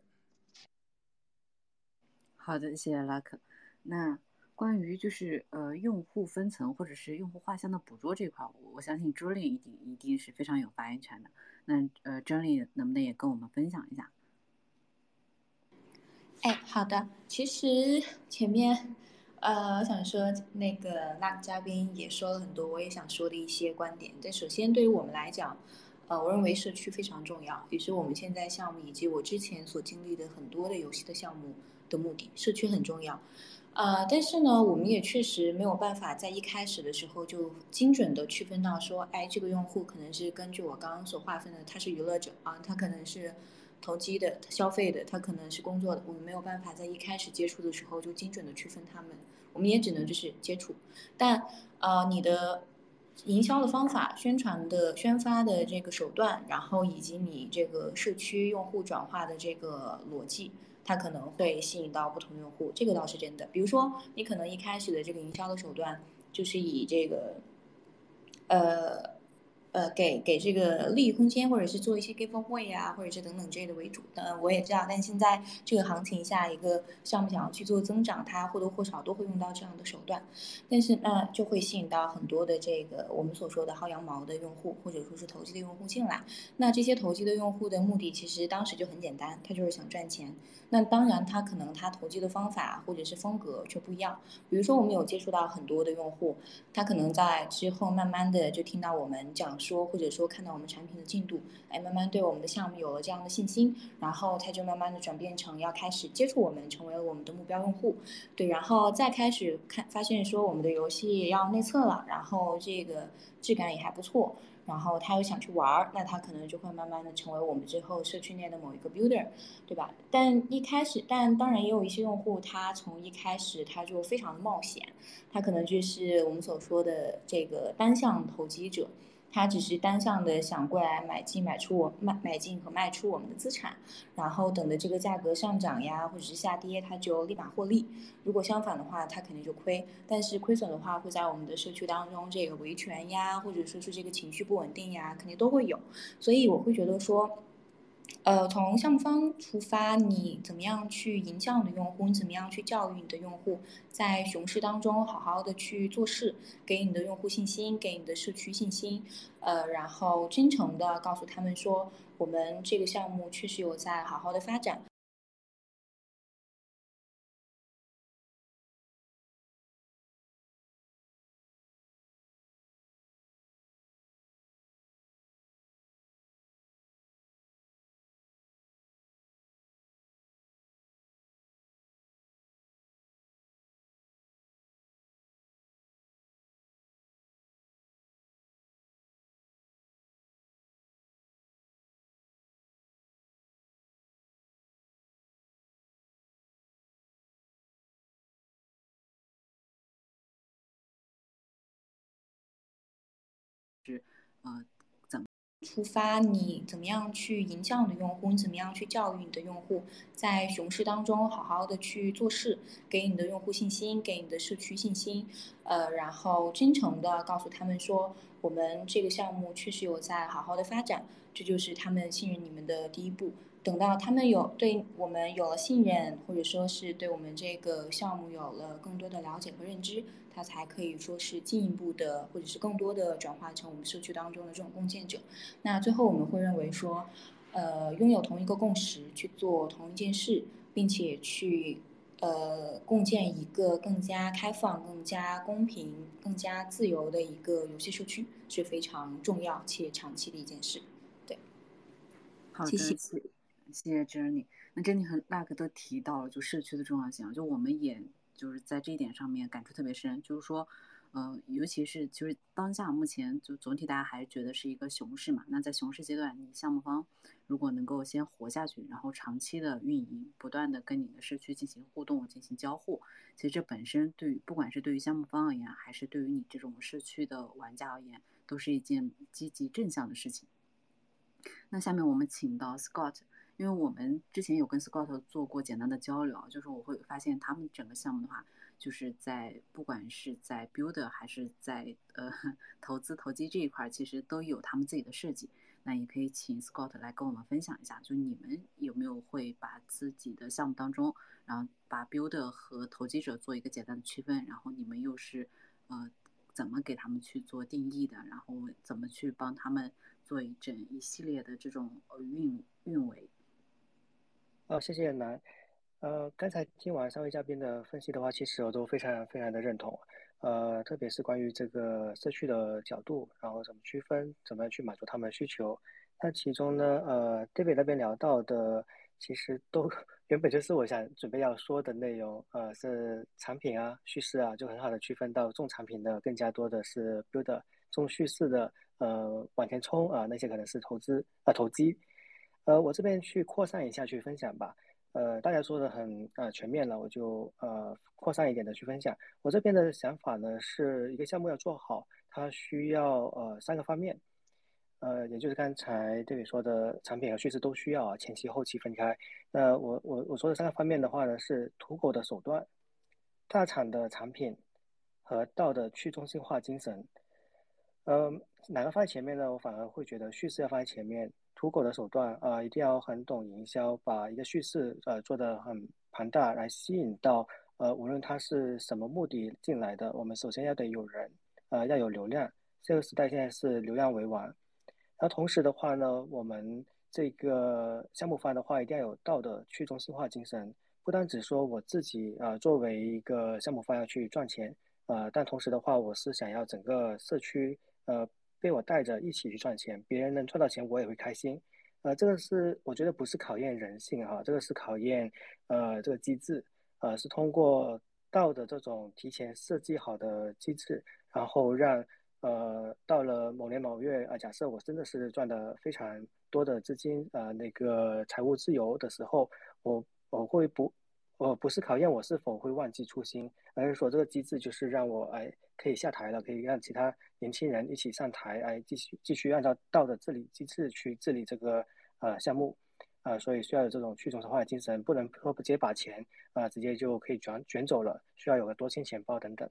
好的，谢谢拉克。那关于就是呃用户分层或者是用户画像的捕捉这块，我相信 Julie 一定一定是非常有发言权的。那呃 Julie 能不能也跟我们分享一下？哎，好的。其实前面。呃，我想说，那个那嘉宾也说了很多，我也想说的一些观点。但首先，对于我们来讲，呃，我认为社区非常重要，也是我们现在项目以及我之前所经历的很多的游戏的项目的目的。社区很重要，呃，但是呢，我们也确实没有办法在一开始的时候就精准的区分到说，哎，这个用户可能是根据我刚刚所划分的，他是娱乐者啊，他可能是。投机的、消费的，他可能是工作的，我们没有办法在一开始接触的时候就精准的区分他们，我们也只能就是接触。但呃，你的营销的方法、宣传的宣发的这个手段，然后以及你这个社区用户转化的这个逻辑，它可能会吸引到不同用户，这个倒是真的。比如说，你可能一开始的这个营销的手段就是以这个，呃。呃，给给这个利益空间，或者是做一些 giveaway 啊，或者是等等之类的为主。当然，我也知道，但现在这个行情下，一个项目想要去做增长，它或多或少都会用到这样的手段。但是，那就会吸引到很多的这个我们所说的薅羊毛的用户，或者说是投机的用户进来。那这些投机的用户的目的，其实当时就很简单，他就是想赚钱。那当然，他可能他投机的方法或者是风格却不一样。比如说，我们有接触到很多的用户，他可能在之后慢慢的就听到我们讲说，或者说看到我们产品的进度，哎，慢慢对我们的项目有了这样的信心，然后他就慢慢的转变成要开始接触我们，成为了我们的目标用户。对，然后再开始看发现说我们的游戏要内测了，然后这个质感也还不错。然后他又想去玩儿，那他可能就会慢慢的成为我们之后社区内的某一个 builder，对吧？但一开始，但当然也有一些用户，他从一开始他就非常的冒险，他可能就是我们所说的这个单向投机者。他只是单向的想过来买进、买出我卖、买进和卖出我们的资产，然后等着这个价格上涨呀，或者是下跌，他就立马获利。如果相反的话，他肯定就亏。但是亏损的话，会在我们的社区当中，这个维权呀，或者说是这个情绪不稳定呀，肯定都会有。所以我会觉得说。呃，从项目方出发，你怎么样去营销你的用户？你怎么样去教育你的用户？在熊市当中，好好的去做事，给你的用户信心，给你的社区信心。呃，然后真诚的告诉他们说，我们这个项目确实有在好好的发展。呃，怎么出发，你怎么样去营销你的用户？你怎么样去教育你的用户？在熊市当中好好的去做事，给你的用户信心，给你的社区信心，呃，然后真诚的告诉他们说，我们这个项目确实有在好好的发展，这就是他们信任你们的第一步。等到他们有对我们有了信任，或者说是对我们这个项目有了更多的了解和认知，他才可以说是进一步的，或者是更多的转化成我们社区当中的这种共建者。那最后我们会认为说，呃，拥有同一个共识，去做同一件事，并且去呃共建一个更加开放、更加公平、更加自由的一个游戏社区，是非常重要且长期的一件事。对，好的，谢谢。谢谢 Jenny。那 Jenny 和 Luck 都提到了就社区的重要性啊，就我们也就是在这一点上面感触特别深，就是说，呃，尤其是就是当下目前就总体大家还觉得是一个熊市嘛。那在熊市阶段，你项目方如果能够先活下去，然后长期的运营，不断的跟你的社区进行互动、进行交互，其实这本身对于不管是对于项目方而言，还是对于你这种社区的玩家而言，都是一件积极正向的事情。那下面我们请到 Scott。因为我们之前有跟 Scott 做过简单的交流，就是我会发现他们整个项目的话，就是在不管是在 builder 还是在呃投资投机这一块，其实都有他们自己的设计。那也可以请 Scott 来跟我们分享一下，就你们有没有会把自己的项目当中，然后把 builder 和投机者做一个简单的区分，然后你们又是呃怎么给他们去做定义的，然后怎么去帮他们做一整一系列的这种呃运运维。哦，谢谢南。呃，刚才听完三位嘉宾的分析的话，其实我都非常非常的认同。呃，特别是关于这个社区的角度，然后怎么区分，怎么样去满足他们的需求。那其中呢，呃，David 那边聊到的，其实都原本就是我想准备要说的内容。呃，是产品啊、叙事啊，就很好的区分到重产品的更加多的是 build，重叙事的呃往前冲啊，那些可能是投资啊投机。呃，我这边去扩散一下去分享吧。呃，大家说的很呃全面了，我就呃扩散一点的去分享。我这边的想法呢，是一个项目要做好，它需要呃三个方面，呃，也就是刚才对你说的产品和叙事都需要啊，前期后期分开。那我我我说的三个方面的话呢，是土狗的手段、大厂的产品和道的去中心化精神。呃，哪个放在前面呢？我反而会觉得叙事要放在前面。土狗的手段啊，一定要很懂营销，把一个叙事呃做得很庞大，来吸引到呃无论他是什么目的进来的，我们首先要得有人，呃要有流量。这个时代现在是流量为王。然后同时的话呢，我们这个项目方的话，一定要有道德去中心化精神，不单只说我自己啊作为一个项目方要去赚钱，呃，但同时的话，我是想要整个社区呃。被我带着一起去赚钱，别人能赚到钱，我也会开心。呃，这个是我觉得不是考验人性哈，这个是考验呃这个机制，呃是通过道的这种提前设计好的机制，然后让呃到了某年某月啊，假设我真的是赚的非常多的资金，呃那个财务自由的时候，我我会不。我不是考验我是否会忘记初心，而是说这个机制就是让我哎可以下台了，可以让其他年轻人一起上台，哎继续继续按照道的治理机制去治理这个呃项目，啊，所以需要有这种去中心化的精神，不能说直接把钱啊直接就可以卷卷走了，需要有个多签钱包等等。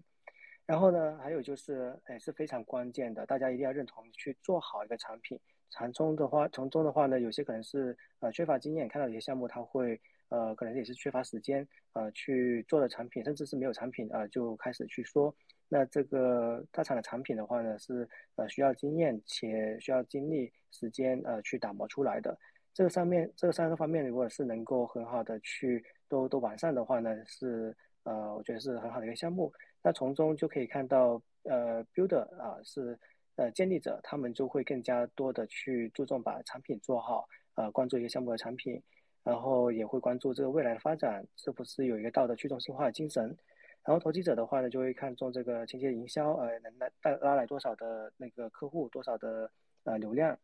然后呢，还有就是哎是非常关键的，大家一定要认同去做好一个产品。从中的话，从中的话呢，有些可能是呃缺乏经验，看到有些项目他会。呃，可能也是缺乏时间，呃，去做的产品，甚至是没有产品啊，就开始去说。那这个大厂的产品的话呢，是呃需要经验且需要精力、时间呃去打磨出来的。这个上面这三个方面，如果是能够很好的去都都完善的话呢，是呃我觉得是很好的一个项目。那从中就可以看到，呃，builder 啊是呃建立者，他们就会更加多的去注重把产品做好，呃，关注一个项目的产品。然后也会关注这个未来的发展是不是有一个道德去中心化的精神，然后投机者的话呢，就会看重这个间接营销，呃，能来带拉来多少的那个客户，多少的呃流量，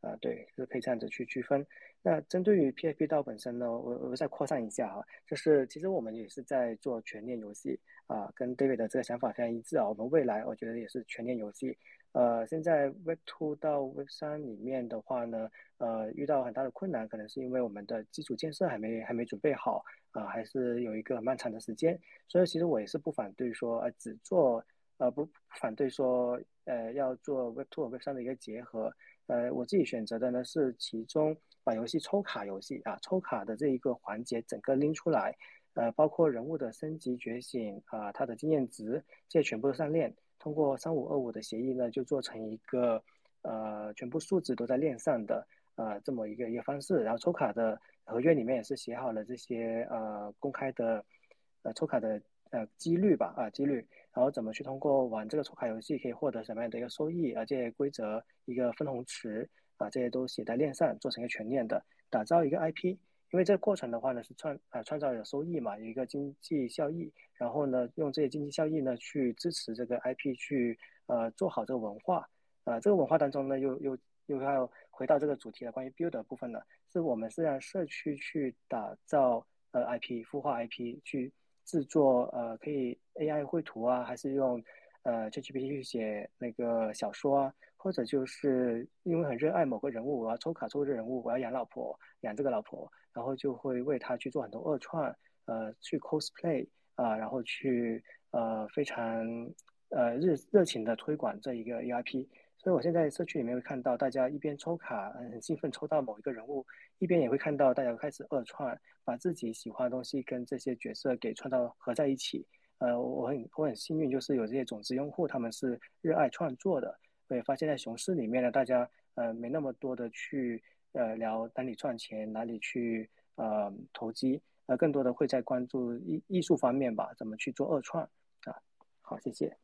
啊，对，是可以这样子去区分。那针对于 PFP 道本身呢，我我再扩散一下啊，就是其实我们也是在做全链游戏啊，跟 David 的这个想法非常一致啊。我们未来我觉得也是全链游戏，呃，现在 Web Two 到 Web 三里面的话呢，呃，遇到很大的困难，可能是因为我们的基础建设还没还没准备好啊，还是有一个漫长的时间。所以其实我也是不反对说，呃，只做，呃，不反对说，呃，要做 Web Two 和 Web 三的一个结合。呃，我自己选择的呢是其中把游戏抽卡游戏啊，抽卡的这一个环节整个拎出来，呃，包括人物的升级觉醒啊，它的经验值，这些全部都上链。通过三五二五的协议呢，就做成一个呃全部数字都在链上的呃这么一个一个方式。然后抽卡的合约里面也是写好了这些呃公开的呃抽卡的呃几率吧啊几率，然后怎么去通过玩这个抽卡游戏可以获得什么样的一个收益啊这些规则一个分红池啊这些都写在链上，做成一个全链的，打造一个 IP。因为这个过程的话呢，是创啊创造有收益嘛，有一个经济效益，然后呢，用这些经济效益呢去支持这个 IP 去呃做好这个文化，呃这个文化当中呢又又又要回到这个主题了关于 build 部分呢，是我们是让社区去打造呃 IP 孵化 IP 去制作呃可以 AI 绘图啊，还是用呃 ChatGPT 去写那个小说啊。或者就是因为很热爱某个人物，我要抽卡抽这个人物，我要养老婆，养这个老婆，然后就会为他去做很多二创，呃，去 cosplay 啊，然后去呃非常呃热热情的推广这一个 EIP。所以我现在社区里面会看到大家一边抽卡很兴奋抽到某一个人物，一边也会看到大家开始二创，把自己喜欢的东西跟这些角色给创造合在一起。呃，我很我很幸运，就是有这些种子用户，他们是热爱创作的。会发现，在熊市里面呢，大家呃没那么多的去呃聊哪里赚钱，哪里去呃投机，呃更多的会在关注艺艺术方面吧，怎么去做二创啊？好，谢谢。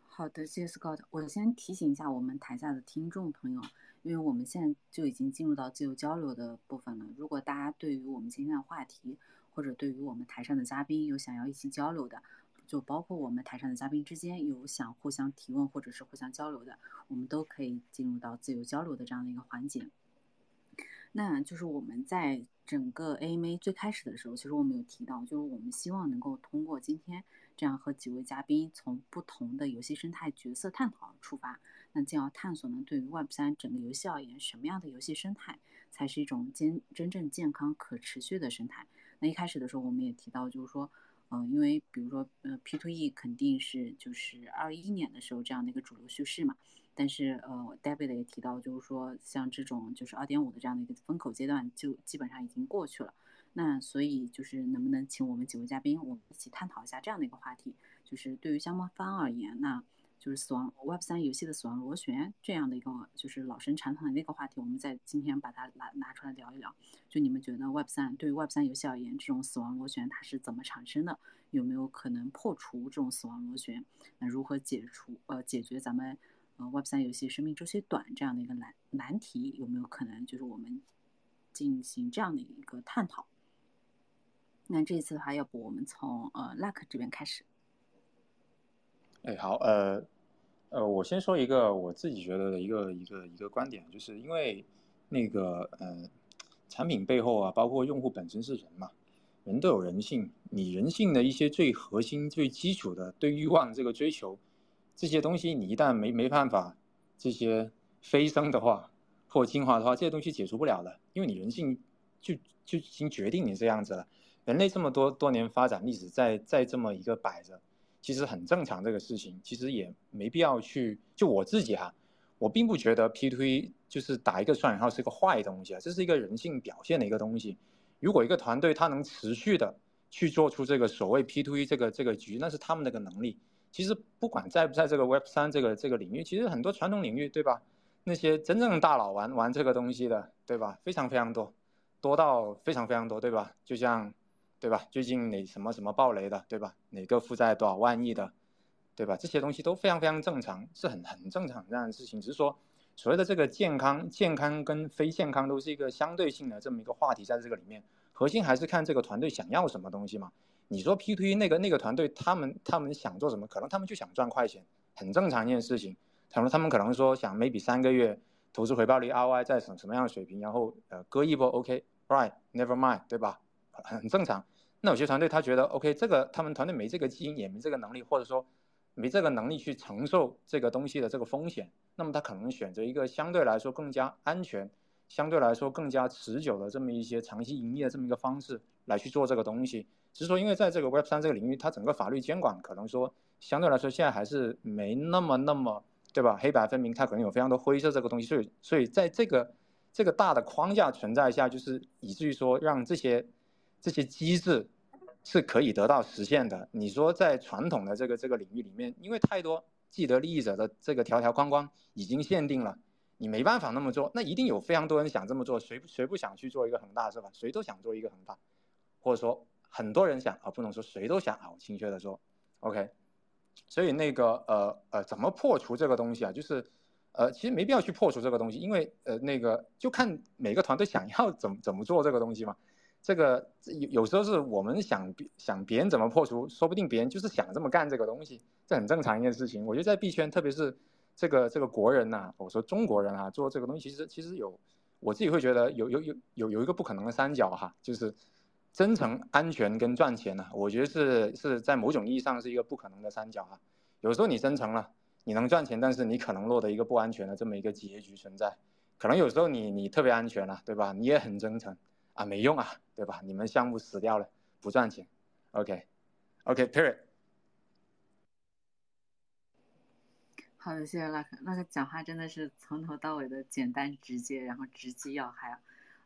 好的，谢谢 Scott。我先提醒一下我们台下的听众朋友，因为我们现在就已经进入到自由交流的部分了。如果大家对于我们今天的话题，或者对于我们台上的嘉宾有想要一起交流的，就包括我们台上的嘉宾之间有想互相提问或者是互相交流的，我们都可以进入到自由交流的这样的一个环节。那就是我们在整个 AMA 最开始的时候，其实我们有提到，就是我们希望能够通过今天这样和几位嘉宾从不同的游戏生态角色探讨出发，那进而探索呢，对于 Web 三整个游戏而言，什么样的游戏生态才是一种健真正健康可持续的生态？那一开始的时候，我们也提到，就是说。嗯，因为比如说，呃，P to E 肯定是就是二一年的时候这样的一个主流叙事嘛。但是，呃，David 也提到，就是说像这种就是二点五的这样的一个风口阶段，就基本上已经过去了。那所以就是能不能请我们几位嘉宾，我们一起探讨一下这样的一个话题？就是对于相关方而言，那。就是死亡 Web 三游戏的死亡螺旋这样的一个，就是老生常谈的那个话题，我们在今天把它拿拿出来聊一聊。就你们觉得 Web 三对于 Web 三游戏而言，这种死亡螺旋它是怎么产生的？有没有可能破除这种死亡螺旋？那如何解除呃解决咱们呃 Web 三游戏生命周期短这样的一个难难题？有没有可能就是我们进行这样的一个探讨？那这一次的话，要不我们从呃 Luck 这边开始。哎，好，呃，呃，我先说一个我自己觉得的一个一个一个观点，就是因为那个，呃，产品背后啊，包括用户本身是人嘛，人都有人性，你人性的一些最核心、最基础的对欲望这个追求，这些东西你一旦没没办法这些飞升的话，或进化的话，这些东西解除不了的，因为你人性就就已经决定你这样子了。人类这么多多年发展历史，在在这么一个摆着。其实很正常，这个事情其实也没必要去。就我自己哈，我并不觉得 P to E 就是打一个双引号是个坏东西啊，这是一个人性表现的一个东西。如果一个团队他能持续的去做出这个所谓 P to E 这个这个局，那是他们那个能力。其实不管在不在这个 Web 三这个这个领域，其实很多传统领域对吧？那些真正大佬玩玩这个东西的对吧？非常非常多，多到非常非常多对吧？就像。对吧？最近哪什么什么暴雷的，对吧？哪个负债多少万亿的，对吧？这些东西都非常非常正常，是很很正常这样的事情。只是说，所谓的这个健康、健康跟非健康都是一个相对性的这么一个话题，在这个里面，核心还是看这个团队想要什么东西嘛。你说 P to E 那个那个团队，他们他们想做什么？可能他们就想赚快钱，很正常一件事情。可能他们可能说想 maybe 三个月投资回报率 ROI 在什什么样的水平，然后呃割一波 OK，right，never mind，对吧？很正常。那有些团队他觉得 OK，这个他们团队没这个基因，也没这个能力，或者说没这个能力去承受这个东西的这个风险，那么他可能选择一个相对来说更加安全、相对来说更加持久的这么一些长期营业的这么一个方式来去做这个东西。只是说，因为在这个 Web 三这个领域，它整个法律监管可能说相对来说现在还是没那么那么，对吧？黑白分明，它可能有非常多灰色这个东西，所以所以在这个这个大的框架存在下，就是以至于说让这些这些机制。是可以得到实现的。你说在传统的这个这个领域里面，因为太多既得利益者的这个条条框框已经限定了，你没办法那么做。那一定有非常多人想这么做，谁谁不想去做一个恒大是吧？谁都想做一个恒大，或者说很多人想啊，不能说谁都想啊，我精确的说，OK。所以那个呃呃，怎么破除这个东西啊？就是呃，其实没必要去破除这个东西，因为呃那个就看每个团队想要怎么怎么做这个东西嘛。这个有有时候是我们想想别人怎么破除，说不定别人就是想这么干这个东西，这很正常一件事情。我觉得在币圈，特别是这个这个国人呐，我说中国人啊，做这个东西其实其实有，我自己会觉得有有有有有一个不可能的三角哈，就是真诚、安全跟赚钱呢。我觉得是是在某种意义上是一个不可能的三角哈。有时候你真诚了，你能赚钱，但是你可能落得一个不安全的这么一个结局存在。可能有时候你你特别安全了，对吧？你也很真诚。啊，没用啊，对吧？你们项目死掉了，不赚钱。OK，OK，Period。好的，谢谢 Luck。那个讲话真的是从头到尾的简单直接，然后直击要害。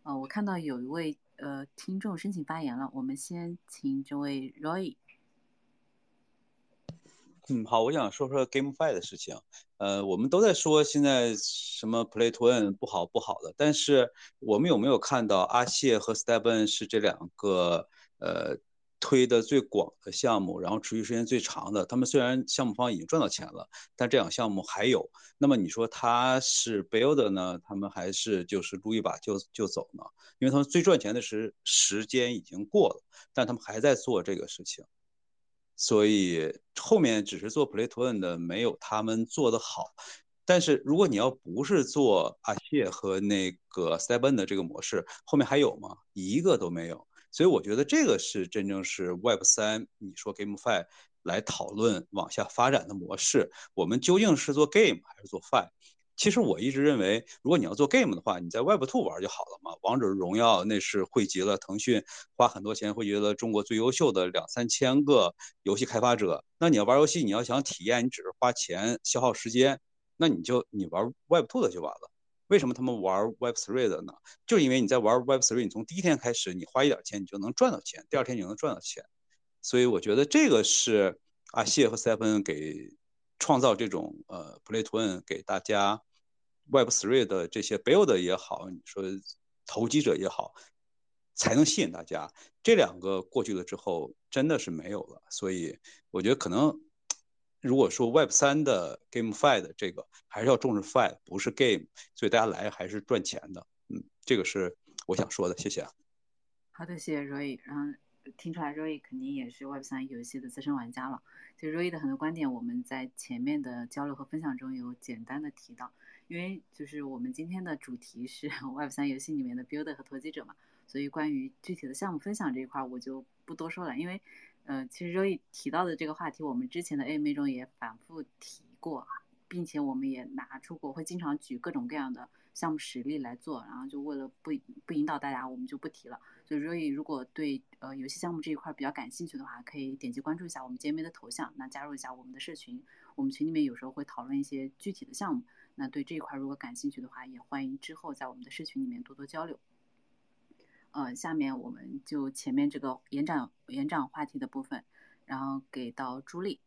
啊，我看到有一位呃听众申请发言了，我们先请这位 Roy。嗯，好，我想说说 GameFi 的事情。呃，我们都在说现在什么 Play to Earn 不好不好的，但是我们有没有看到阿谢和 Stephen 是这两个呃推的最广的项目，然后持续时间最长的？他们虽然项目方已经赚到钱了，但这两项目还有。那么你说他是 Build 呢？他们还是就是撸一把就就走呢？因为他们最赚钱的时时间已经过了，但他们还在做这个事情。所以后面只是做 Play to Earn 的没有他们做的好，但是如果你要不是做阿谢和那个 Seven 的这个模式，后面还有吗？一个都没有。所以我觉得这个是真正是 Web 三，你说 GameFi 来讨论往下发展的模式，我们究竟是做 Game 还是做 Fi？其实我一直认为，如果你要做 game 的话，你在 Web Two 玩就好了嘛。王者荣耀那是汇集了腾讯花很多钱汇集了中国最优秀的两三千个游戏开发者。那你要玩游戏，你要想体验，你只是花钱消耗时间，那你就你玩 Web Two 的就完了。为什么他们玩 Web Three 的呢？就因为你在玩 Web Three，你从第一天开始，你花一点钱，你就能赚到钱，第二天你就能赚到钱。所以我觉得这个是阿谢和 Seven 给创造这种呃 Play to Earn 给大家。Web Three 的这些 Build 也好，你说投机者也好，才能吸引大家。这两个过去了之后，真的是没有了。所以我觉得可能，如果说 Web 三的 GameFi 的这个，还是要重视 Five，不是 Game，所以大家来还是赚钱的。嗯，这个是我想说的。谢谢。好的，谢谢 Roy。然后，听出来 Roy 肯定也是 Web 三游戏的资深玩家了。就 Roy 的很多观点，我们在前面的交流和分享中有简单的提到。因为就是我们今天的主题是 Web 三游戏里面的 Builder 和投机者嘛，所以关于具体的项目分享这一块我就不多说了。因为，呃，其实 Roy 提到的这个话题，我们之前的 AM 中也反复提过，并且我们也拿出过，会经常举各种各样的项目实例来做。然后就为了不不引导大家，我们就不提了。所以 Roy 如果对呃游戏项目这一块比较感兴趣的话，可以点击关注一下我们 jm 的头像，那加入一下我们的社群。我们群里面有时候会讨论一些具体的项目。那对这一块如果感兴趣的话，也欢迎之后在我们的社群里面多多交流。呃，下面我们就前面这个延展延展话题的部分，然后给到朱莉。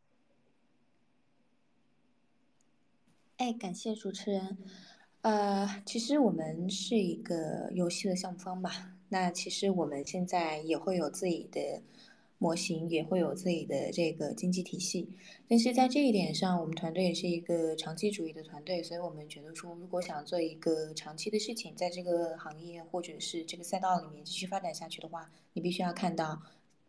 哎，感谢主持人。呃，其实我们是一个游戏的项目方吧，那其实我们现在也会有自己的。模型也会有自己的这个经济体系，但是在这一点上，我们团队也是一个长期主义的团队，所以我们觉得说，如果想做一个长期的事情，在这个行业或者是这个赛道里面继续发展下去的话，你必须要看到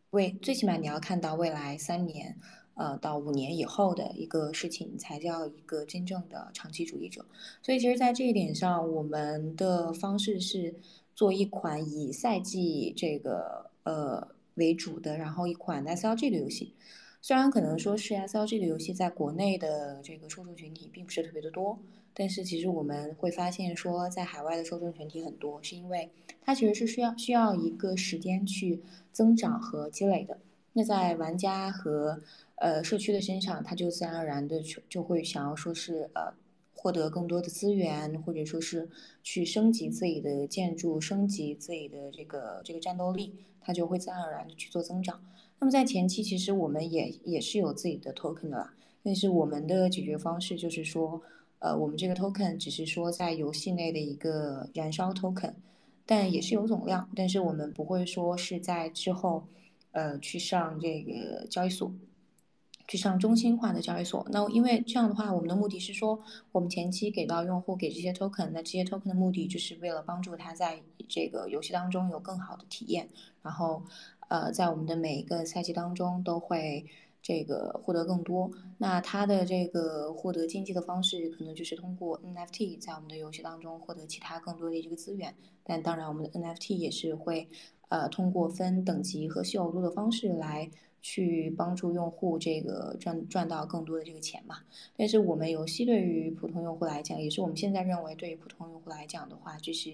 未最起码你要看到未来三年，呃到五年以后的一个事情，才叫一个真正的长期主义者。所以其实，在这一点上，我们的方式是做一款以赛季这个呃。为主的，然后一款 SLG 的游戏，虽然可能说是 SLG 的游戏在国内的这个受众群体并不是特别的多，但是其实我们会发现说，在海外的受众群体很多，是因为它其实是需要需要一个时间去增长和积累的。那在玩家和呃社区的身上，他就自然而然的就就会想要说是呃获得更多的资源，或者说是去升级自己的建筑，升级自己的这个这个战斗力，它就会自然而然的去做增长。那么在前期，其实我们也也是有自己的 token 的啦，但是我们的解决方式就是说，呃，我们这个 token 只是说在游戏内的一个燃烧 token，但也是有总量，但是我们不会说是在之后，呃，去上这个交易所，去上中心化的交易所。那因为这样的话，我们的目的是说，我们前期给到用户给这些 token，那这些 token 的目的就是为了帮助他在这个游戏当中有更好的体验，然后。呃，在我们的每一个赛季当中，都会这个获得更多。那他的这个获得经济的方式，可能就是通过 NFT 在我们的游戏当中获得其他更多的这个资源。但当然，我们的 NFT 也是会呃通过分等级和稀有度的方式来去帮助用户这个赚赚到更多的这个钱嘛。但是我们游戏对于普通用户来讲，也是我们现在认为对于普通用户来讲的话，就是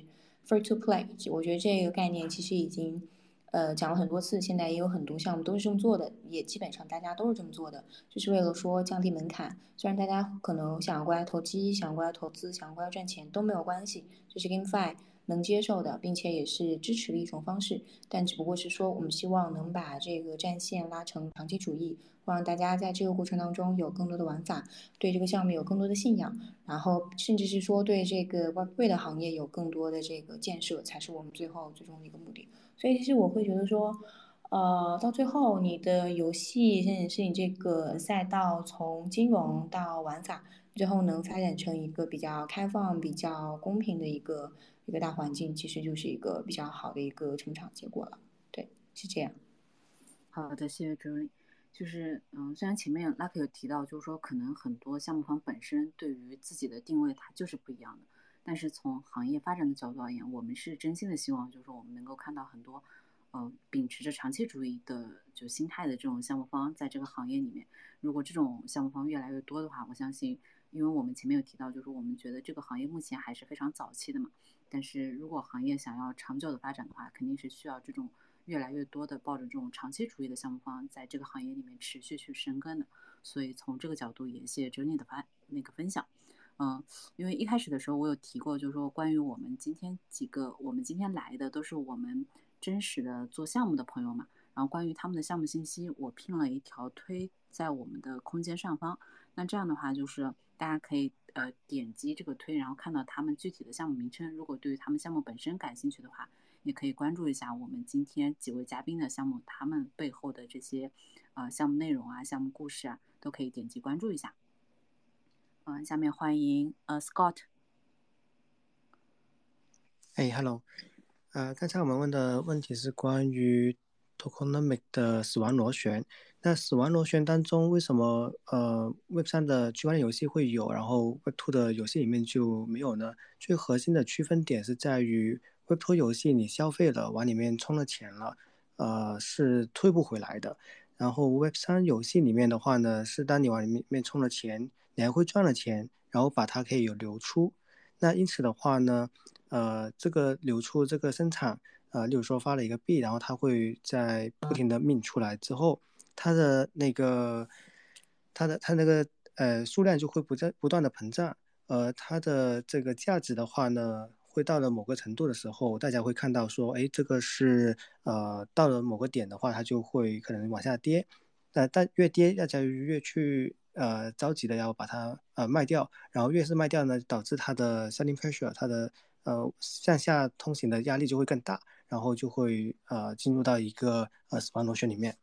free to play。我觉得这个概念其实已经。呃，讲了很多次，现在也有很多项目都是这么做的，也基本上大家都是这么做的，就是为了说降低门槛。虽然大家可能想要过来投机，想要过来投资，想要过来赚钱都没有关系，就是 GameFi 能接受的，并且也是支持的一种方式。但只不过是说，我们希望能把这个战线拉成长期主义，让大家在这个过程当中有更多的玩法，对这个项目有更多的信仰，然后甚至是说对这个 Web3 的行业有更多的这个建设，才是我们最后最终的一个目的。所以其实我会觉得说，呃，到最后你的游戏甚至是你这个赛道从金融到玩法，最后能发展成一个比较开放、比较公平的一个一个大环境，其实就是一个比较好的一个成长结果了。对，是这样。好的，谢谢周丽。就是嗯，虽然前面 Lucky 有提到，就是说可能很多项目方本身对于自己的定位它就是不一样的。但是从行业发展的角度而言，我们是真心的希望，就是说我们能够看到很多，呃，秉持着长期主义的就心态的这种项目方，在这个行业里面，如果这种项目方越来越多的话，我相信，因为我们前面有提到，就是我们觉得这个行业目前还是非常早期的嘛。但是如果行业想要长久的发展的话，肯定是需要这种越来越多的抱着这种长期主义的项目方，在这个行业里面持续去深耕的。所以从这个角度，也谢谢 Jenny 的发那个分享。嗯，因为一开始的时候我有提过，就是说关于我们今天几个，我们今天来的都是我们真实的做项目的朋友嘛。然后关于他们的项目信息，我拼了一条推在我们的空间上方。那这样的话，就是大家可以呃点击这个推，然后看到他们具体的项目名称。如果对于他们项目本身感兴趣的话，也可以关注一下我们今天几位嘉宾的项目，他们背后的这些呃项目内容啊、项目故事啊，都可以点击关注一下。嗯，下面欢迎呃，Scott。哎，Hello，呃，刚才我们问的问题是关于 Tokenomic 的死亡螺旋。那死亡螺旋当中，为什么呃 Web 三的区块链游戏会有，然后 Web two 的游戏里面就没有呢？最核心的区分点是在于 Web two 游戏你消费了，往里面充了钱了，呃，是退不回来的。然后 Web 三游戏里面的话呢，是当你往里面面充了钱。你还会赚了钱，然后把它可以有流出，那因此的话呢，呃，这个流出这个生产，呃，例如说发了一个币，然后它会在不停的命出来之后，它的那个，它的它那个呃数量就会不在不断的膨胀，呃，它的这个价值的话呢，会到了某个程度的时候，大家会看到说，哎，这个是呃到了某个点的话，它就会可能往下跌，呃，但越跌大家越去。呃，着急的要把它呃卖掉，然后越是卖掉呢，导致它的 selling pressure，它的呃向下通行的压力就会更大，然后就会呃进入到一个呃死亡螺旋里面。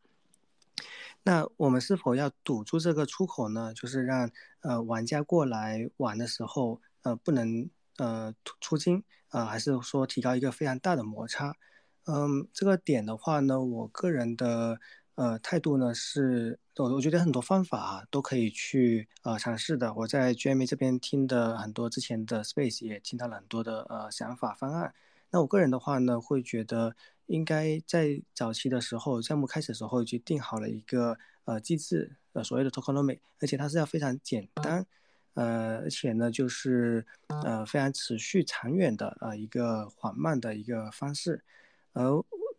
那我们是否要堵住这个出口呢？就是让呃玩家过来玩的时候呃不能呃出出金啊，还是说提高一个非常大的摩擦？嗯，这个点的话呢，我个人的。呃，态度呢是，我我觉得很多方法都可以去呃尝试的。我在 GMA 这边听的很多之前的 Space 也听到了很多的呃想法方案。那我个人的话呢，会觉得应该在早期的时候，项目开始的时候就定好了一个呃机制，呃所谓的 tokenomic，而且它是要非常简单，呃而且呢就是呃非常持续长远的呃一个缓慢的一个方式，而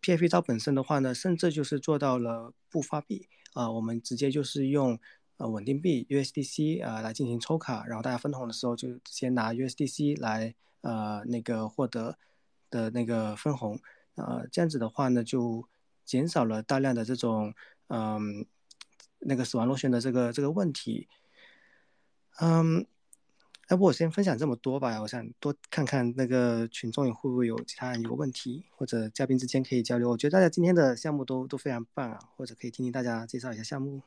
PFP 招本身的话呢，甚至就是做到了不发币啊，我们直接就是用呃稳定币 USDC 啊来进行抽卡，然后大家分红的时候就先拿 USDC 来呃那个获得的那个分红，呃这样子的话呢就减少了大量的这种嗯那个死亡螺旋的这个这个问题，嗯。要不我先分享这么多吧，我想多看看那个群众也会不会有其他人有问题，或者嘉宾之间可以交流。我觉得大家今天的项目都都非常棒啊，或者可以听听大家介绍一下项目。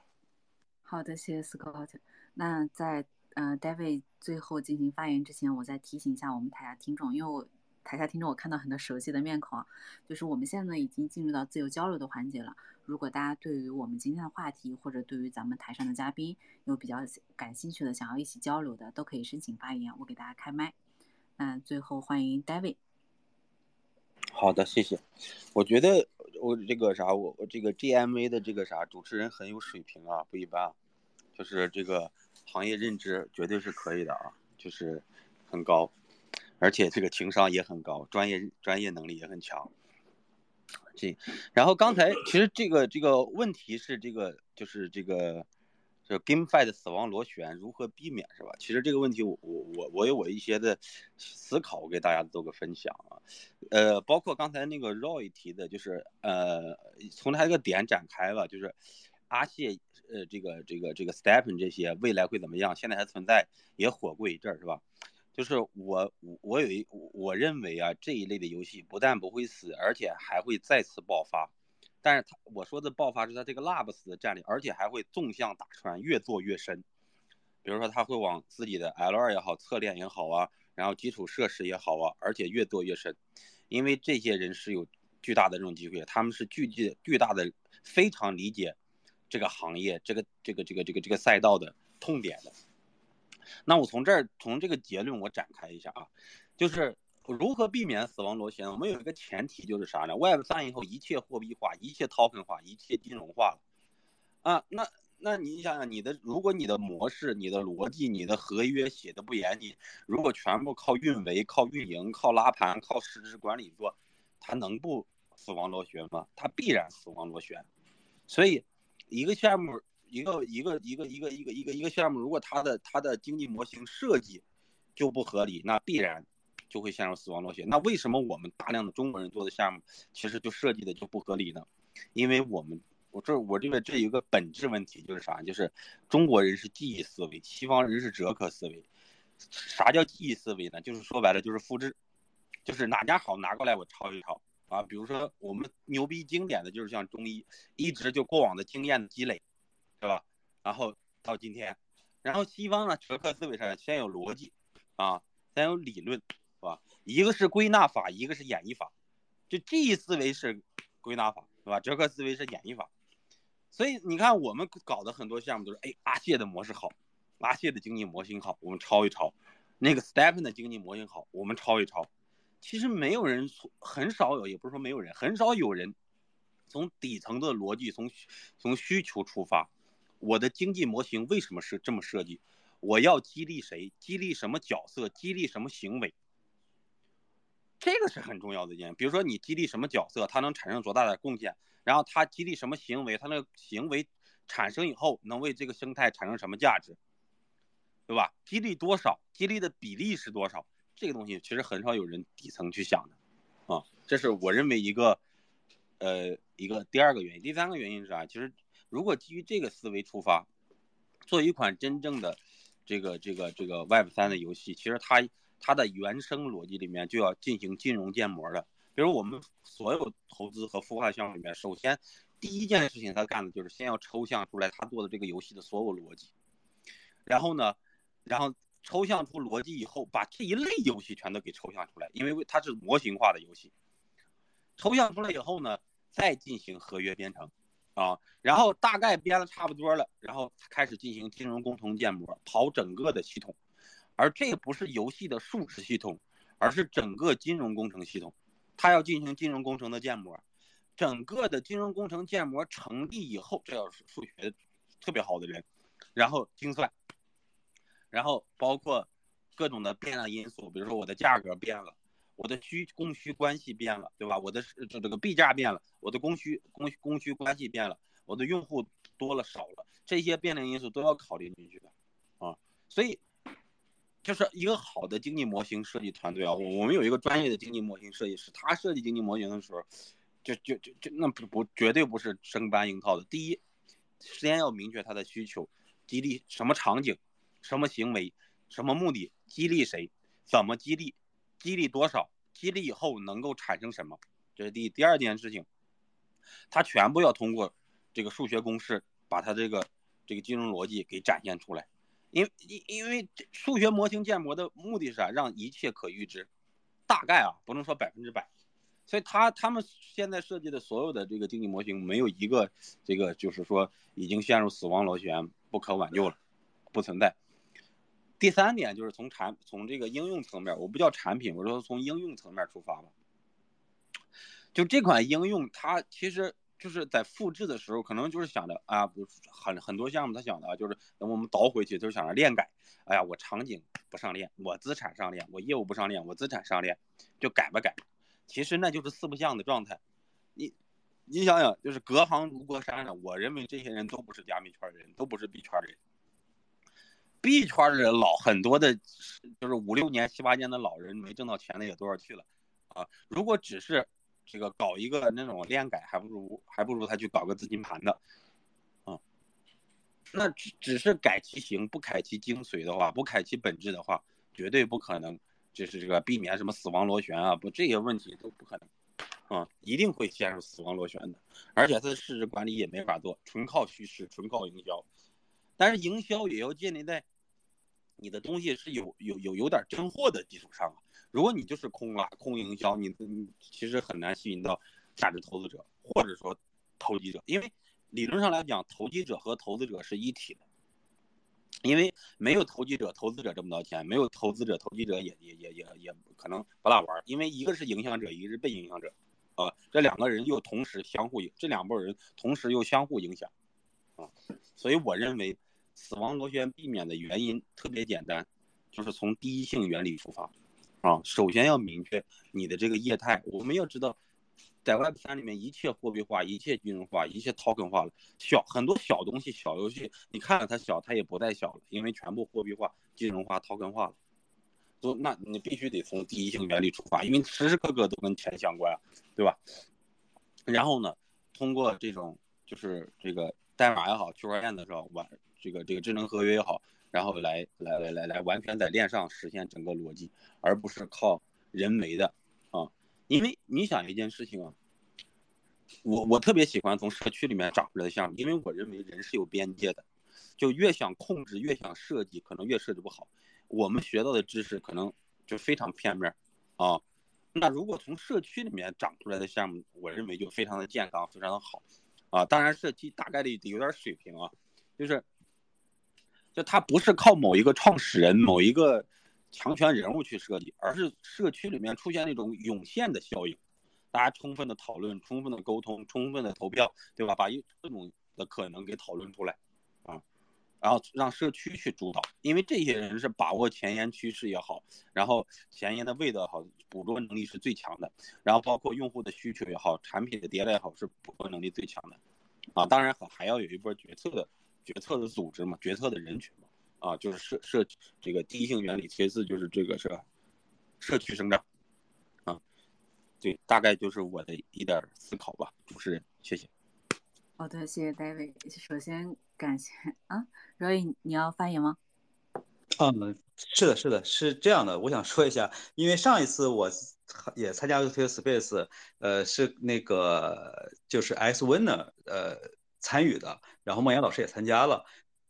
好的，谢谢 Scott。那在呃 David 最后进行发言之前，我再提醒一下我们台下听众，因为我台下听众我看到很多熟悉的面孔啊，就是我们现在呢已经进入到自由交流的环节了。如果大家对于我们今天的话题，或者对于咱们台上的嘉宾有比较感兴趣的，想要一起交流的，都可以申请发言，我给大家开麦。那最后欢迎 David。好的，谢谢。我觉得我这个啥，我我这个 GMA 的这个啥主持人很有水平啊，不一般啊，就是这个行业认知绝对是可以的啊，就是很高，而且这个情商也很高，专业专业能力也很强。这，然后刚才其实这个这个问题是这个就是这个，就 GameFi 的死亡螺旋如何避免是吧？其实这个问题我我我我有我一些的思考，我给大家做个分享啊，呃，包括刚才那个 Roy 提的，就是呃，从他这个点展开吧，就是阿谢呃这个这个这个 Stepen 这些未来会怎么样？现在还存在，也火过一阵儿是吧？就是我我我有一我认为啊这一类的游戏不但不会死，而且还会再次爆发。但是他我说的爆发是他这个 Labs 的战力，而且还会纵向打穿，越做越深。比如说他会往自己的 L2 也好，侧链也好啊，然后基础设施也好啊，而且越做越深。因为这些人是有巨大的这种机会，他们是巨巨巨大的非常理解这个行业这个这个这个这个这个赛道的痛点的。那我从这儿从这个结论我展开一下啊，就是如何避免死亡螺旋？我们有一个前提就是啥呢？Web 三以后一切货币化，一切 token 化，一切金融化了啊。那那你想想，你的如果你的模式、你的逻辑、你的合约写的不严谨，如果全部靠运维、靠运营、靠拉盘、靠实质管理做，它能不死亡螺旋吗？它必然死亡螺旋。所以一个项目。一个一个一个一个一个一个一个项目，如果它的它的经济模型设计就不合理，那必然就会陷入死亡螺旋。那为什么我们大量的中国人做的项目其实就设计的就不合理呢？因为我们我这我这个这有一个本质问题就是啥？就是中国人是记忆思维，西方人是哲科思维。啥叫记忆思维呢？就是说白了就是复制，就是哪家好拿过来我抄一抄啊。比如说我们牛逼经典的就是像中医，一直就过往的经验的积累。是吧？然后到今天，然后西方呢，哲科思维上先有逻辑，啊，先有理论，是吧？一个是归纳法，一个是演绎法，就记忆思维是归纳法，是吧？哲科思维是演绎法。所以你看，我们搞的很多项目都是，哎，阿谢的模式好，阿谢的经济模型好，我们抄一抄；那个 Stepen 的经济模型好，我们抄一抄。其实没有人，很少有，也不是说没有人，很少有人从底层的逻辑，从从需求出发。我的经济模型为什么是这么设计？我要激励谁？激励什么角色？激励什么行为？这个是很重要的一点。比如说，你激励什么角色，他能产生多大的贡献？然后他激励什么行为？他那个行为产生以后，能为这个生态产生什么价值？对吧？激励多少？激励的比例是多少？这个东西其实很少有人底层去想的，啊，这是我认为一个，呃，一个第二个原因。第三个原因是啥？其实。如果基于这个思维出发，做一款真正的这个这个这个 Web 三的游戏，其实它它的原生逻辑里面就要进行金融建模的。比如我们所有投资和孵化项目里面，首先第一件事情他干的就是先要抽象出来他做的这个游戏的所有逻辑，然后呢，然后抽象出逻辑以后，把这一类游戏全都给抽象出来，因为它是模型化的游戏。抽象出来以后呢，再进行合约编程。啊，然后大概编的差不多了，然后开始进行金融工程建模，跑整个的系统，而这不是游戏的数值系统，而是整个金融工程系统，它要进行金融工程的建模，整个的金融工程建模成立以后，这要是数学特别好的人，然后精算，然后包括各种的变量因素，比如说我的价格变了，我的需供需关系变了，对吧？我的这这个币价变了，我的供需供供需关系变了，我的用户多了少了，这些变量因素都要考虑进去的啊。所以，就是一个好的经济模型设计团队啊，我我们有一个专业的经济模型设计师，他设计经济模型的时候。就就就就那不不绝对不是生搬硬套的。第一，先要明确他的需求，激励什么场景，什么行为，什么目的，激励谁，怎么激励，激励多少，激励以后能够产生什么，这是第。第二件事情，他全部要通过这个数学公式把他这个这个金融逻辑给展现出来，因因因为数学模型建模的目的是啥？让一切可预知，大概啊，不能说百分之百。所以他他们现在设计的所有的这个经济模型，没有一个这个就是说已经陷入死亡螺旋不可挽救了，不存在。第三点就是从产从这个应用层面，我不叫产品，我说从应用层面出发吧。就这款应用，它其实就是在复制的时候，可能就是想着啊，很很多项目他想的就是等我们倒回去，就是想着链改。哎呀，我场景不上链，我资产上链，我业务不上链，我资产上链，就改吧改。其实那就是四不像的状态，你，你想想，就是隔行如隔山了。我认为这些人都不是加密圈的人，都不是币圈的人。币圈的人老很多的，就是五六年、七八年的老人，没挣到钱的也多少去了，啊！如果只是这个搞一个那种链改，还不如还不如他去搞个资金盘的，啊，那只只是改其形，不改其精髓的话，不改其本质的话，绝对不可能。就是这个避免什么死亡螺旋啊，不这些问题都不可能，啊，一定会陷入死亡螺旋的，而且它的市值管理也没法做，纯靠叙事，纯靠营销，但是营销也要建立在你的东西是有有有有点真货的基础上啊。如果你就是空啊空营销，你你其实很难吸引到价值投资者或者说投机者，因为理论上来讲，投机者和投资者是一体的。因为没有投机者，投资者挣不到钱；没有投资者，投机者也也也也也可能不大玩。因为一个是影响者，一个是被影响者，啊，这两个人又同时相互，这两拨人同时又相互影响，啊，所以我认为死亡螺旋避免的原因特别简单，就是从第一性原理出发，啊，首先要明确你的这个业态，我们要知道。在 Web 三里面，一切货币化，一切金融化，一切 token 化了。小很多小东西、小游戏，你看着它小，它也不再小了，因为全部货币化、金融化、token 化了。都，那你必须得从第一性原理出发，因为时时刻刻都跟钱相关，对吧？然后呢，通过这种就是这个代码也好，区块链的时候完这个这个智能合约也好，然后来来来来来完全在链上实现整个逻辑，而不是靠人为的啊。因为你想一件事情啊，我我特别喜欢从社区里面长出来的项目，因为我认为人是有边界的，就越想控制越想设计，可能越设计不好。我们学到的知识可能就非常片面啊。那如果从社区里面长出来的项目，我认为就非常的健康，非常的好啊。当然，社区大概率得有点水平啊，就是，就它不是靠某一个创始人某一个。强权人物去设计，而是社区里面出现那种涌现的效应，大家充分的讨论、充分的沟通、充分的投票，对吧？把一各种的可能给讨论出来，啊，然后让社区去主导，因为这些人是把握前沿趋势也好，然后前沿的味道好，捕捉能力是最强的，然后包括用户的需求也好，产品的迭代也好，是捕捉能力最强的，啊，当然还还要有一波决策的决策的组织嘛，决策的人群嘛。啊，就是社社这个第一性原理，其次就是这个是社区生长，啊，对，大概就是我的一点思考吧，主持人，谢谢。好的，谢谢 David。首先感谢啊，Roy，你要发言吗？嗯，是的，是的，是这样的，我想说一下，因为上一次我也参加了这个 Space，呃，是那个就是 S Winner 呃参与的，然后孟岩老师也参加了。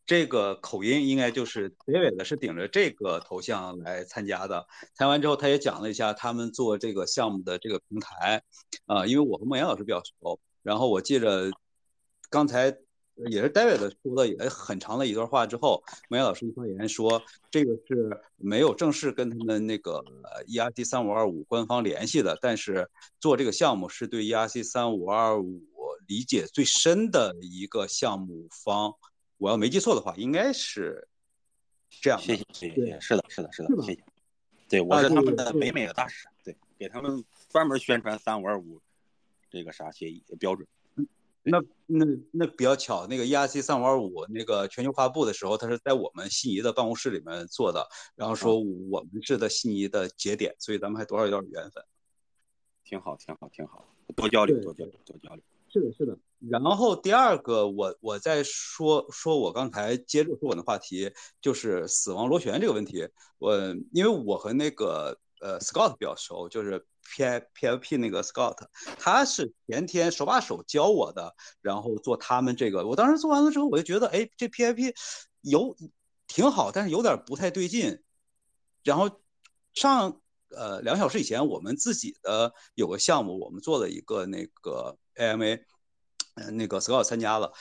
这个口音应该就是 David 的，是顶着这个头像来参加的。参完之后，他也讲了一下他们做这个项目的这个平台，啊，因为我和莫言老师比较熟。然后我记着，刚才也是 David 说的也很长的一段话之后，梅老师发言说，这个是没有正式跟他们那个 ERC 三五二五官方联系的，但是做这个项目是对 ERC 三五二五理解最深的一个项目方。我要没记错的话，应该是这样。谢谢，谢谢，是的，是的，是的，谢谢。对，我是他们的北美的大使，对，给他们专门宣传三五二五这个啥协议标准。那那那比较巧，那个 ERC 三五二五那个全球发布的时候，他是在我们悉尼的办公室里面做的，然后说我们是在悉尼的节点，所以咱们还多少有点缘分。挺好，挺好，挺好，多交流，多交流，多交流。是的，是的。然后第二个，我我在说说我刚才接着说我的话题，就是死亡螺旋这个问题。我因为我和那个呃 Scott 比较熟，就是 P I P F P 那个 Scott，他是前天手把手教我的，然后做他们这个。我当时做完了之后，我就觉得，哎，这 P I P 有挺好，但是有点不太对劲。然后上呃两小时以前，我们自己的有个项目，我们做了一个那个 A M A。嗯，那个 Scout 参加了，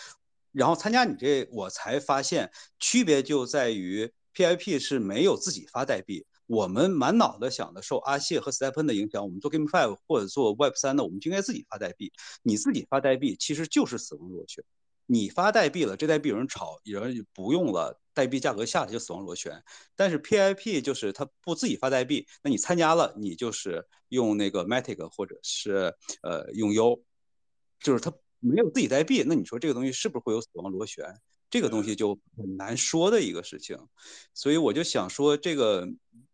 然后参加你这，我才发现区别就在于 PIP 是没有自己发代币。我们满脑子想的受阿谢和 Stephen 的影响，我们做 Game Five 或者做 Web 三的，我们就应该自己发代币。你自己发代币其实就是死亡螺旋。你发代币了，这代币有人炒，有人不用了，代币价格下来就死亡螺旋。但是 PIP 就是他不自己发代币，那你参加了，你就是用那个 Matic 或者是呃用 U，就是他。没有自己代币，那你说这个东西是不是会有死亡螺旋？这个东西就很难说的一个事情。所以我就想说，这个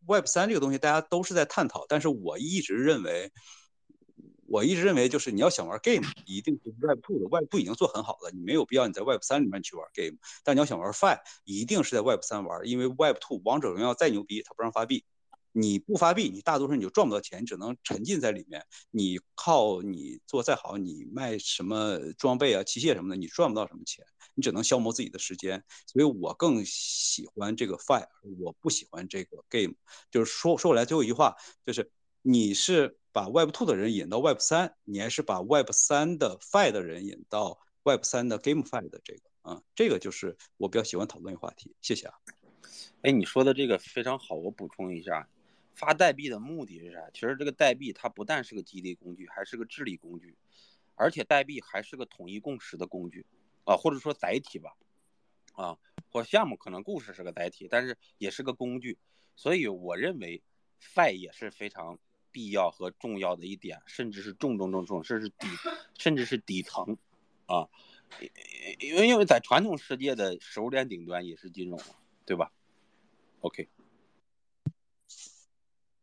Web 三这个东西大家都是在探讨，但是我一直认为，我一直认为就是你要想玩 game，一定是 Web two 的。Web two 已经做很好了，你没有必要你在 Web 三里面去玩 game。但你要想玩 Fi，一定是在 Web 三玩，因为 Web two 王者荣耀再牛逼，它不让发币。你不发币，你大多数你就赚不到钱，只能沉浸在里面。你靠你做再好，你卖什么装备啊、器械什么的，你赚不到什么钱，你只能消磨自己的时间。所以我更喜欢这个 Fire，我不喜欢这个 Game。就是说说回来最后一句话，就是你是把 Web Two 的人引到 Web 三，你还是把 Web 三的 Fi 的人引到 Web 三的 GameFi 的这个啊，这个就是我比较喜欢讨论的话题。谢谢啊。哎，你说的这个非常好，我补充一下。发代币的目的是啥？其实这个代币它不但是个激励工具，还是个治理工具，而且代币还是个统一共识的工具，啊，或者说载体吧，啊，或项目可能故事是个载体，但是也是个工具。所以我认为，Fi 也是非常必要和重要的一点，甚至是重中重重，甚至是底，甚至是底层，啊，因为因为在传统世界的食物链顶端也是金融，对吧？OK。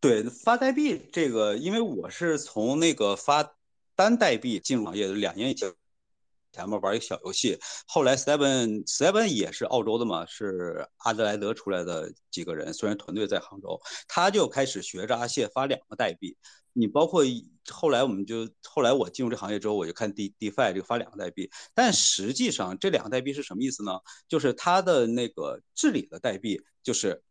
对发代币这个，因为我是从那个发单代币进入行业的两年以前，前面玩一个小游戏，后来 Seven Seven 也是澳洲的嘛，是阿德莱德出来的几个人，虽然团队在杭州，他就开始学着阿谢发两个代币。你包括后来我们就后来我进入这行业之后，我就看 D DeFi 这个发两个代币，但实际上这两个代币是什么意思呢？就是它的那个治理的代币就是。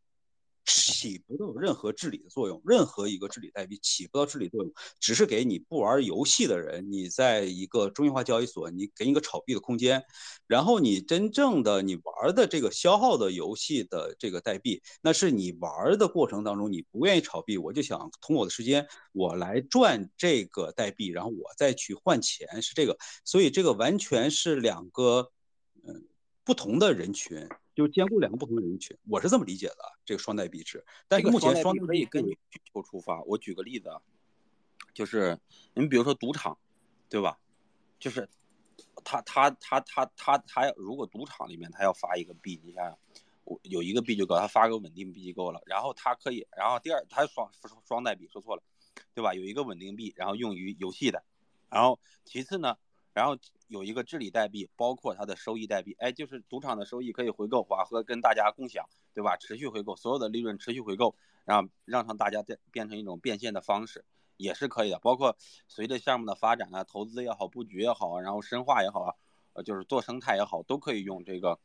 起不到任何治理的作用，任何一个治理代币起不到治理作用，只是给你不玩游戏的人，你在一个中心化交易所，你给你个炒币的空间，然后你真正的你玩的这个消耗的游戏的这个代币，那是你玩的过程当中你不愿意炒币，我就想通过我的时间我来赚这个代币，然后我再去换钱，是这个，所以这个完全是两个嗯不同的人群。就兼顾两个不同的人群，我是这么理解的。这个双代币制，但是目前双可以根据需求出发。我举个例子啊，就是你比如说赌场，对吧？就是他他他他他他要如果赌场里面他要发一个币，你想想，我有一个币就够，他发个稳定币就够了。然后他可以，然后第二他双双代币说错了，对吧？有一个稳定币，然后用于游戏的。然后其次呢？然后有一个治理代币，包括它的收益代币，哎，就是赌场的收益可以回购，瓦和跟大家共享，对吧？持续回购，所有的利润持续回购，然后让让大家变变成一种变现的方式，也是可以的。包括随着项目的发展啊，投资也好，布局也好，然后深化也好啊，呃，就是做生态也好，都可以用这个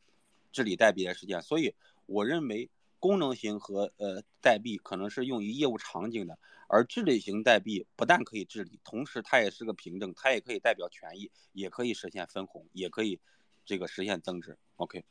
治理代币的实现。所以我认为。功能型和呃代币可能是用于业务场景的，而治理型代币不但可以治理，同时它也是个凭证，它也可以代表权益，也可以实现分红，也可以这个实现增值。OK。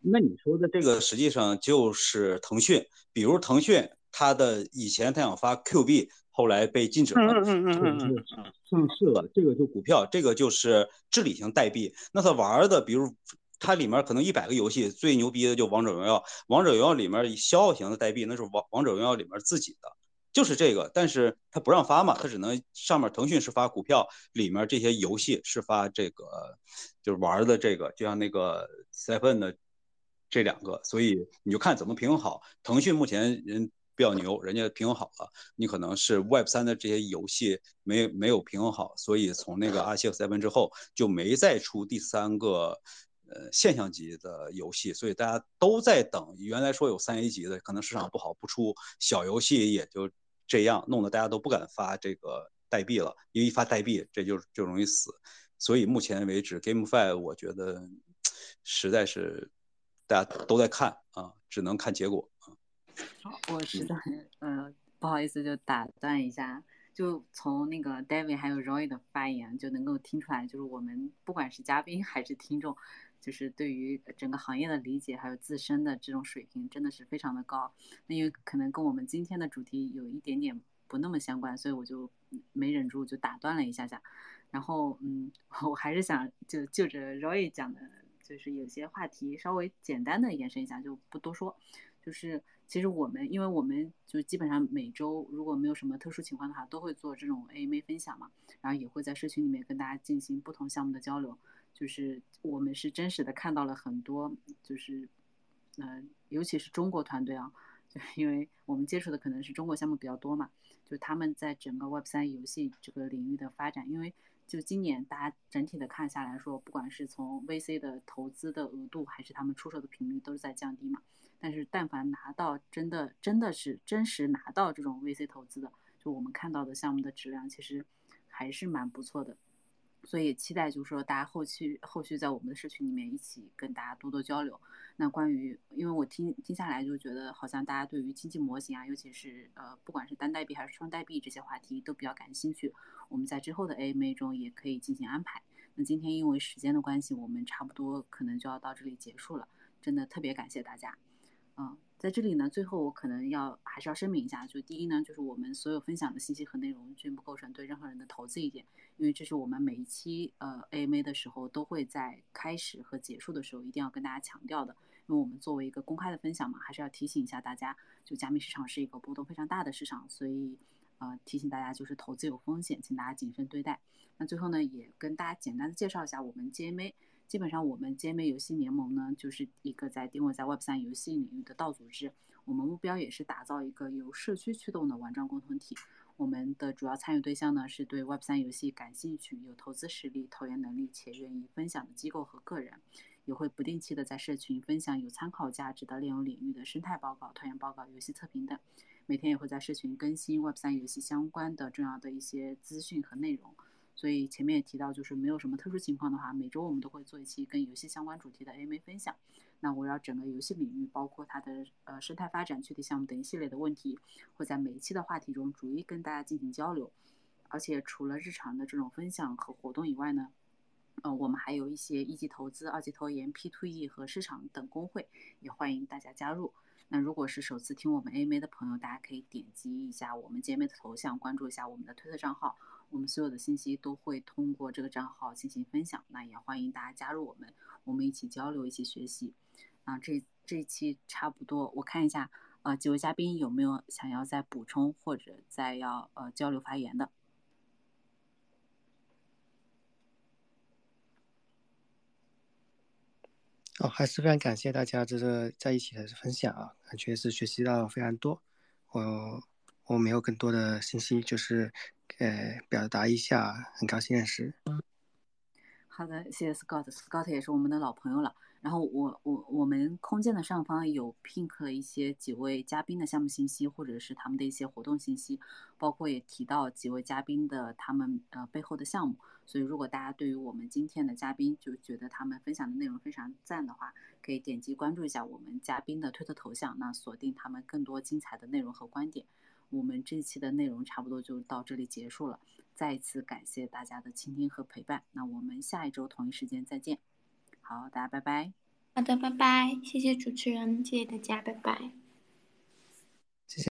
那你说的这个实际上就是腾讯，比如腾讯，它的以前它想发 Q 币，后来被禁止了，嗯嗯嗯嗯上市了，这个就股票，这个就是治理型代币。那它玩的，比如它里面可能一百个游戏，最牛逼的就王者荣耀，王者荣耀里面消耗型的代币，那是王王者荣耀里面自己的，就是这个，但是它不让发嘛，它只能上面腾讯是发股票，里面这些游戏是发这个，就是玩的这个，就像那个 Seven 的。这两个，所以你就看怎么平衡好。腾讯目前人比较牛，人家平衡好了。你可能是 Web 三的这些游戏没没有平衡好，所以从那个阿谢和 Seven 之后就没再出第三个呃现象级的游戏，所以大家都在等。原来说有三 A 级的，可能市场不好不出小游戏，也就这样弄得大家都不敢发这个代币了，因为一发代币这就就容易死。所以目前为止，GameFi 我觉得实在是。大家都在看啊，只能看结果啊。好，我实在呃不好意思，就打断一下。就从那个 David 还有 Roy 的发言就能够听出来，就是我们不管是嘉宾还是听众，就是对于整个行业的理解还有自身的这种水平真的是非常的高。那因为可能跟我们今天的主题有一点点不那么相关，所以我就没忍住就打断了一下下。然后嗯，我还是想就就着 Roy 讲的。就是有些话题稍微简单的延伸一下，就不多说。就是其实我们，因为我们就基本上每周如果没有什么特殊情况的话，都会做这种 AMA 分享嘛，然后也会在社群里面跟大家进行不同项目的交流。就是我们是真实的看到了很多，就是呃，尤其是中国团队啊，就因为我们接触的可能是中国项目比较多嘛，就他们在整个 Web 三游戏这个领域的发展，因为。就今年大家整体的看下来说，不管是从 VC 的投资的额度，还是他们出手的频率，都是在降低嘛。但是但凡拿到真的真的是真实拿到这种 VC 投资的，就我们看到的项目的质量，其实还是蛮不错的。所以期待就是说，大家后期后续在我们的社群里面一起跟大家多多交流。那关于，因为我听听下来就觉得，好像大家对于经济模型啊，尤其是呃，不管是单代币还是双代币这些话题都比较感兴趣。我们在之后的 AMA 中也可以进行安排。那今天因为时间的关系，我们差不多可能就要到这里结束了。真的特别感谢大家，嗯。在这里呢，最后我可能要还是要声明一下，就第一呢，就是我们所有分享的信息和内容均不构成对任何人的投资意见，因为这是我们每一期呃 AMA 的时候都会在开始和结束的时候一定要跟大家强调的，因为我们作为一个公开的分享嘛，还是要提醒一下大家，就加密市场是一个波动非常大的市场，所以呃提醒大家就是投资有风险，请大家谨慎对待。那最后呢，也跟大家简单的介绍一下我们 GMA。基本上，我们 GMA 游戏联盟呢，就是一个在定位在 Web 三游戏领域的道组织。我们目标也是打造一个由社区驱动的玩转共同体。我们的主要参与对象呢，是对 Web 三游戏感兴趣、有投资实力、投研能力且愿意分享的机构和个人。也会不定期的在社群分享有参考价值的内容领域的生态报告、投研报告、游戏测评等。每天也会在社群更新 Web 三游戏相关的重要的一些资讯和内容。所以前面也提到，就是没有什么特殊情况的话，每周我们都会做一期跟游戏相关主题的 AMA 分享。那围绕整个游戏领域，包括它的呃生态发展、具体项目等一系列的问题，会在每一期的话题中逐一跟大家进行交流。而且除了日常的这种分享和活动以外呢，呃，我们还有一些一级投资、二级投研、P to E 和市场等工会，也欢迎大家加入。那如果是首次听我们 AMA 的朋友，大家可以点击一下我们 GMA 的头像，关注一下我们的推特账号。我们所有的信息都会通过这个账号进行分享，那也欢迎大家加入我们，我们一起交流，一起学习。啊，这这一期差不多，我看一下，呃，几位嘉宾有没有想要再补充或者再要呃交流发言的？哦，还是非常感谢大家这个在一起的分享啊，感觉是学习到非常多。我我没有更多的信息，就是。呃，表达一下，很高兴认识。嗯好的，谢谢 Scott，Scott 也是我们的老朋友了。然后我我我们空间的上方有 pink 了一些几位嘉宾的项目信息，或者是他们的一些活动信息，包括也提到几位嘉宾的他们呃背后的项目。所以如果大家对于我们今天的嘉宾就觉得他们分享的内容非常赞的话，可以点击关注一下我们嘉宾的推特头像，那锁定他们更多精彩的内容和观点。我们这期的内容差不多就到这里结束了再一次感谢大家的倾听和陪伴那我们下一周同一时间再见。好大家拜拜。好的拜拜谢谢主持人谢谢大家拜拜。谢谢。